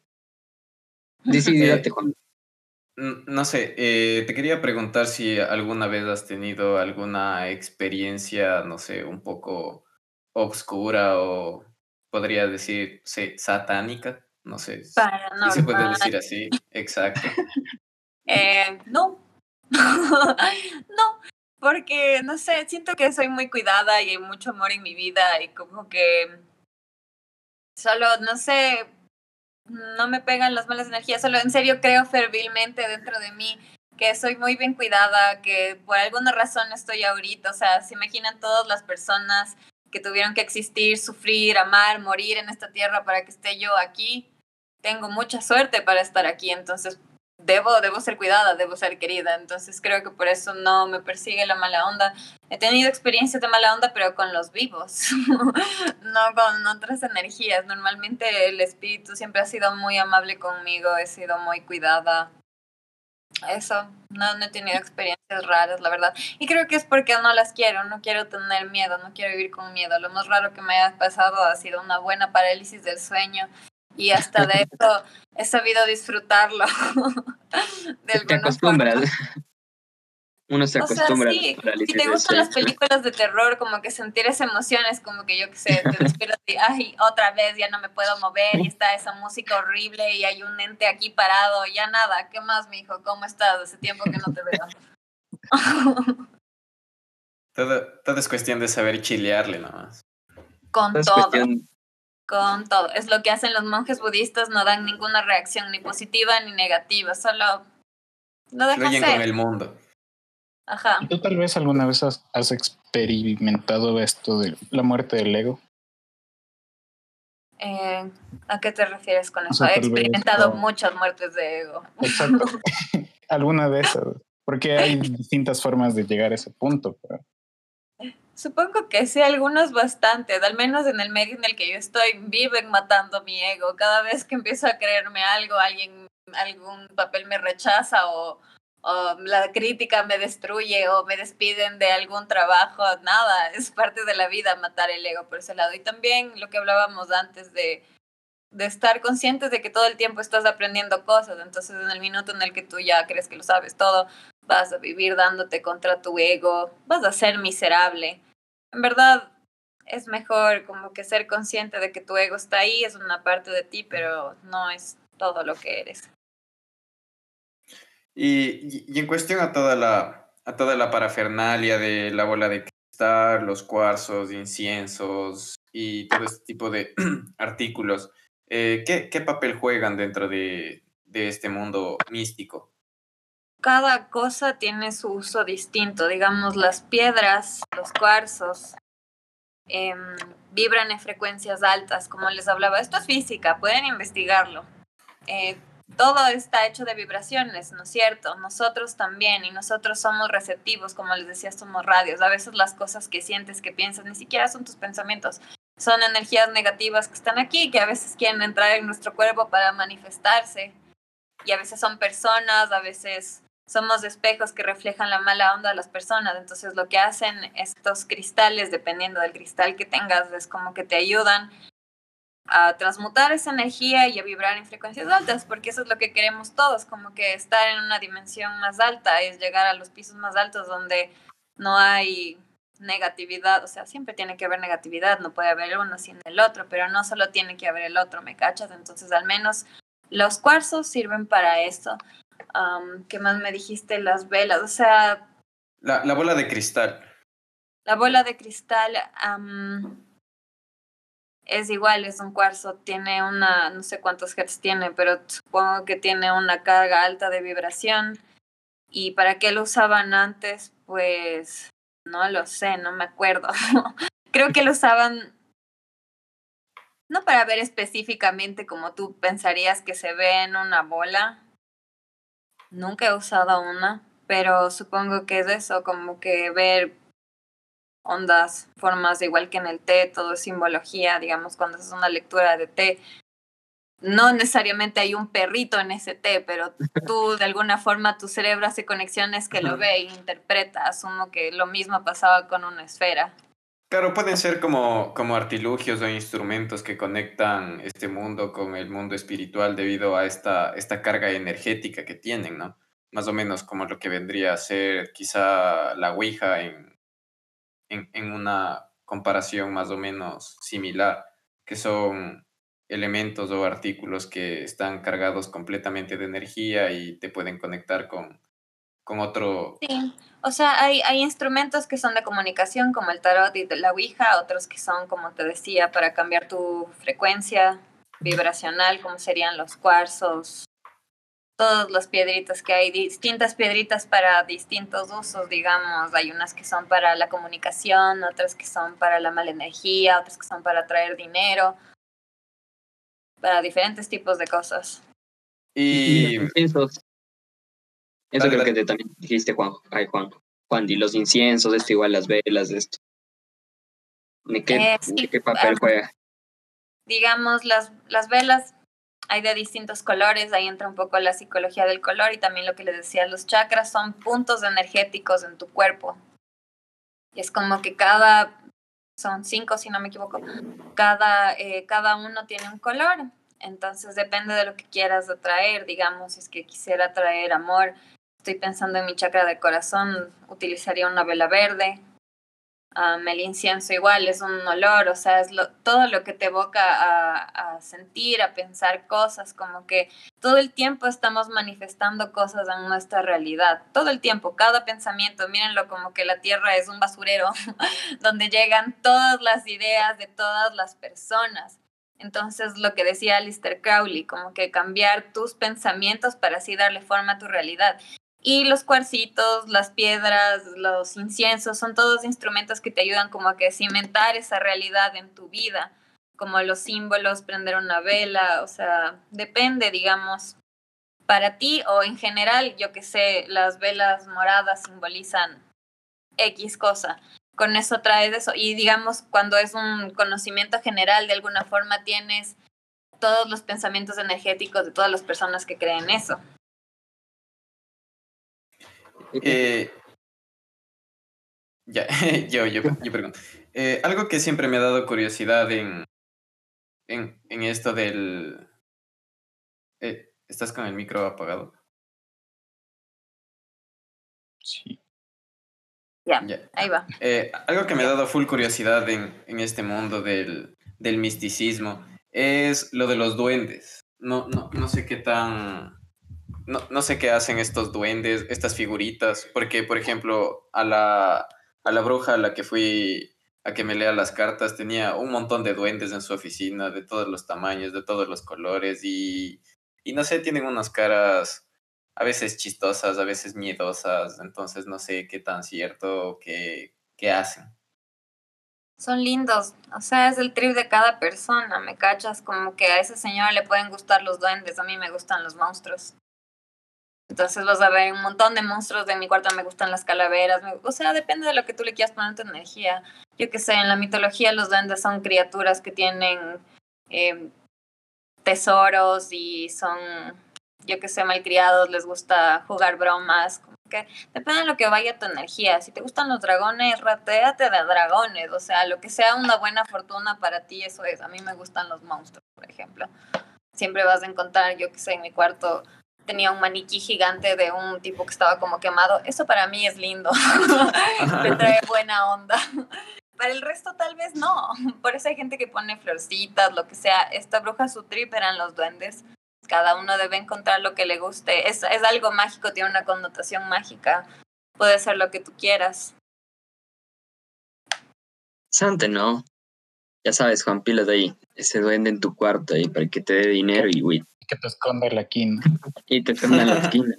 Decidídate, eh, Juan. No sé, eh, te quería preguntar si alguna vez has tenido alguna experiencia, no sé, un poco obscura o podría decir, sí, satánica, no sé si se puede decir así, exacto. Eh, no, no, porque no sé, siento que soy muy cuidada y hay mucho amor en mi vida y como que solo, no sé, no me pegan las malas energías, solo en serio creo fervilmente dentro de mí que soy muy bien cuidada, que por alguna razón estoy ahorita, o sea, se imaginan todas las personas que tuvieron que existir, sufrir, amar, morir en esta tierra para que esté yo aquí. Tengo mucha suerte para estar aquí, entonces debo, debo ser cuidada, debo ser querida. Entonces creo que por eso no me persigue la mala onda. He tenido experiencias de mala onda, pero con los vivos, no con otras energías. Normalmente el espíritu siempre ha sido muy amable conmigo, he sido muy cuidada. Eso, no, no he tenido experiencias raras, la verdad. Y creo que es porque no las quiero, no quiero tener miedo, no quiero vivir con miedo. Lo más raro que me ha pasado ha sido una buena parálisis del sueño y hasta de eso he sabido disfrutarlo. te acostumbras. Uno se acostumbra. O sea, sí, si te gustan las películas de terror, como que sentir esa emoción es como que yo que sé, te despiertas y, ay, otra vez ya no me puedo mover y está esa música horrible y hay un ente aquí parado, ya nada, ¿qué más, mi hijo? ¿Cómo estás? Hace tiempo que no te veo. todo, todo es cuestión de saber chilearle nomás. Con todo con todo. Es lo que hacen los monjes budistas, no dan ninguna reacción ni positiva ni negativa, solo lo dejan ser. con el mundo. Ajá. ¿Tú tal vez alguna vez has, experimentado esto de la muerte del ego? Eh, ¿A qué te refieres con eso? He experimentado muchas muertes de ego. Exacto. alguna de esas. Porque hay distintas formas de llegar a ese punto. Pero... Supongo que sí, algunos bastante, al menos en el medio en el que yo estoy, viven matando mi ego. Cada vez que empiezo a creerme algo, alguien, algún papel me rechaza o, o la crítica me destruye o me despiden de algún trabajo, nada, es parte de la vida matar el ego por ese lado. Y también lo que hablábamos antes de, de estar conscientes de que todo el tiempo estás aprendiendo cosas, entonces en el minuto en el que tú ya crees que lo sabes todo, vas a vivir dándote contra tu ego, vas a ser miserable en verdad es mejor como que ser consciente de que tu ego está ahí, es una parte de ti, pero no es todo lo que eres. Y, y en cuestión a toda la, a toda la parafernalia de la bola de cristal, los cuarzos, inciensos y todo este tipo de artículos, eh, ¿qué, ¿qué, papel juegan dentro de, de este mundo místico? Cada cosa tiene su uso distinto. Digamos, las piedras, los cuarzos, em, vibran en frecuencias altas, como les hablaba. Esto es física, pueden investigarlo. Eh, todo está hecho de vibraciones, ¿no es cierto? Nosotros también, y nosotros somos receptivos, como les decía, somos radios. A veces las cosas que sientes, que piensas, ni siquiera son tus pensamientos, son energías negativas que están aquí, que a veces quieren entrar en nuestro cuerpo para manifestarse. Y a veces son personas, a veces somos espejos que reflejan la mala onda de las personas. Entonces lo que hacen estos cristales, dependiendo del cristal que tengas, es como que te ayudan a transmutar esa energía y a vibrar en frecuencias altas, porque eso es lo que queremos todos, como que estar en una dimensión más alta, es llegar a los pisos más altos donde no hay negatividad, o sea, siempre tiene que haber negatividad, no puede haber uno sin el otro, pero no solo tiene que haber el otro, ¿me cachas? Entonces, al menos los cuarzos sirven para eso. ¿Qué más me dijiste? Las velas, o sea... La, la bola de cristal. La bola de cristal es igual, es un cuarzo, tiene una, no sé cuántos hertz tiene, pero supongo que tiene una carga alta de vibración. ¿Y para qué lo usaban antes? Pues no lo sé, no me acuerdo. Creo que lo usaban no para ver específicamente como tú pensarías que se ve en una bola. Nunca he usado una, pero supongo que es eso, como que ver ondas, formas, igual que en el té, todo es simbología, digamos, cuando es una lectura de té. No necesariamente hay un perrito en ese té, pero tú de alguna forma tu cerebro hace conexiones que lo ve e interpreta. Asumo que lo mismo pasaba con una esfera. Claro, pueden ser como, como artilugios o instrumentos que conectan este mundo con el mundo espiritual debido a esta, esta carga energética que tienen, ¿no? Más o menos como lo que vendría a ser quizá la Ouija en, en, una comparación más o menos similar, que son elementos o artículos que están cargados completamente de energía y te pueden conectar con, con otro... Sí, o sea, hay, hay instrumentos que son de comunicación como el tarot y la Ouija, otros que son, como te decía, para cambiar tu frecuencia vibracional, como serían los cuarzos, todas las piedritas que hay, distintas piedritas para distintos usos, digamos. Hay unas que son para la comunicación, otras que son para la mala energía, otras que son para traer dinero, para diferentes tipos de cosas. Y, eso creo que te también dijiste, Juan. Ay, Juan. Juan, y los inciensos, esto igual, las velas, esto. ¿De qué, eh, qué papel juega? Digamos, las, las velas hay de distintos colores, ahí entra un poco la psicología del color y también lo que les decía, los chakras son puntos energéticos en tu cuerpo. Y es como que cada, son cinco si no me equivoco, cada, eh, cada uno tiene un color. Entonces depende de lo que quieras atraer, digamos, si es que quisiera traer amor, estoy pensando en mi chakra del corazón, utilizaría una vela verde. el incienso igual es un olor, o sea, es lo, todo lo que te evoca a, a, sentir, a pensar cosas, como que todo el tiempo estamos manifestando cosas en nuestra realidad, todo el tiempo, cada pensamiento, mírenlo como que la tierra es un basurero donde llegan todas las ideas de todas las personas. Entonces, lo que decía Alistair Crowley, como que cambiar tus pensamientos para así darle forma a tu realidad. Y los cuarcitos, las piedras, los inciensos, son todos instrumentos que te ayudan como a que cimentar esa realidad en tu vida, como los símbolos, prender una vela, o sea, depende, digamos, para ti o en general, yo que sé, las velas moradas simbolizan X cosa. Con eso traes eso. Y digamos, cuando es un conocimiento general, de alguna forma tienes todos los pensamientos energéticos de todas las personas que creen eso. Eh, ya, yo, yo, yo pregunto. Eh, algo que siempre me ha dado curiosidad en, en, en esto del... Eh, ¿Estás con el micro apagado? Sí. Ya, ahí va. Eh, algo que me ha dado full curiosidad en, en este mundo del, del misticismo es lo de los duendes. No, no, no sé qué tan no, no sé qué hacen estos duendes, estas figuritas, porque, por ejemplo, a la, a la bruja a la que fui a que me lea las cartas, tenía un montón de duendes en su oficina, de todos los tamaños, de todos los colores, y, y no sé, tienen unas caras a veces chistosas, a veces miedosas, entonces no sé qué tan cierto, qué, qué hacen. Son lindos, o sea, es el trip de cada persona, ¿me cachas? Como que a esa señora le pueden gustar los duendes, a mí me gustan los monstruos. Entonces vas a ver un montón de monstruos de mi cuarto, me gustan las calaveras, o sea, depende de lo que tú le quieras poner tu energía. Yo que sé, en la mitología los duendes son criaturas que tienen eh, tesoros y son, yo que sé, malcriados, les gusta jugar bromas, como que depende de lo que vaya tu energía. Si te gustan los dragones, rateate de dragones. O sea, lo que sea una buena fortuna para ti, eso es. A mí me gustan los monstruos, por ejemplo. Siempre vas a encontrar, yo que sé, en mi cuarto tenía un maniquí gigante de un tipo que estaba como quemado. Eso para mí es lindo. Me trae buena onda. Para el resto tal vez no. Por eso hay gente que pone florcitas, lo que sea. Esta bruja su trip eran los duendes. Cada uno debe encontrar lo que le guste. Es, es algo mágico, tiene una connotación mágica. Puede ser lo que tú quieras. Sante, ¿no? Ya sabes, Juan Pilas de ahí. Ese duende en tu cuarto ahí para que te dé dinero y güey. Que te esconda la esquina. y te esconda la esquina.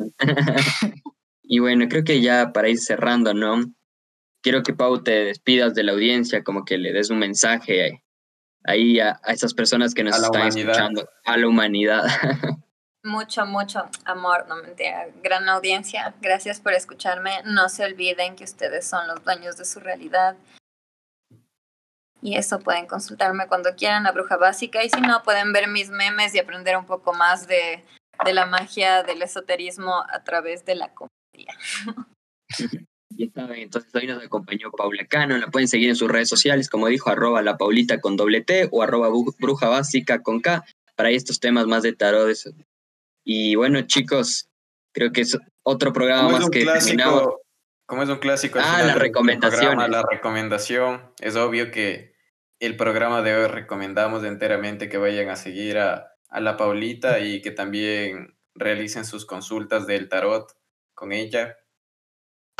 y bueno, creo que ya para ir cerrando, ¿no? quiero que Pau te despidas de la audiencia, como que le des un mensaje ahí a, esas personas que nos están escuchando, a la humanidad. Mucho, mucho amor, no mentira. Gran audiencia, gracias por escucharme. No se olviden que ustedes son los dueños de su realidad. Y eso pueden consultarme cuando quieran a Bruja Básica. Y si no, pueden ver mis memes y aprender un poco más de, de la magia del esoterismo a través de la comedia. entonces hoy nos acompañó Paula Cano, la pueden seguir en sus redes sociales, como dijo, arroba la Paulita con doble T o arroba bruja básica con K, para estos temas más de tarot. Y bueno, chicos, creo que es otro programa más que clásico, Como es un clásico. Ah, la recomendación. La recomendación. Es obvio que el programa de hoy recomendamos enteramente que vayan a seguir a, a la Paulita y que también realicen sus consultas del tarot con ella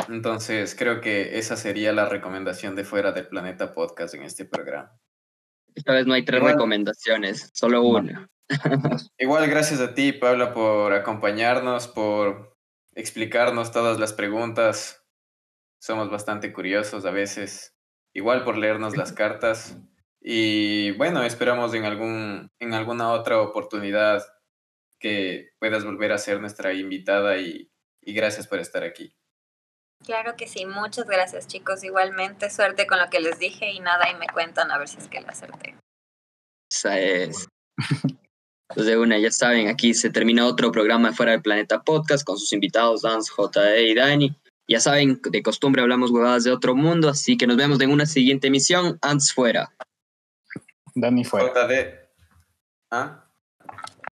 entonces, creo que esa sería la recomendación de Fuera del Planeta Podcast en este programa. Esta vez no hay tres recomendaciones, solo una. Igual gracias a ti, Paula, por acompañarnos, por explicarnos todas las preguntas. Somos bastante curiosos a veces, igual por leernos las cartas. Y bueno, esperamos en, algún, en alguna otra oportunidad que puedas volver a ser nuestra invitada y gracias por estar aquí. Claro que sí, muchas gracias chicos. Igualmente, suerte con lo que les dije y nada, y me cuentan a ver si es que la acerté. Esa es. Pues de una, ya saben, aquí se termina otro programa de Fuera del Planeta Podcast con sus invitados Dance, JD y Dani. Ya saben, de costumbre hablamos huevadas de otro mundo, así que nos vemos en una siguiente emisión. Ants fuera. Dani fuera. JD. ¿Ah?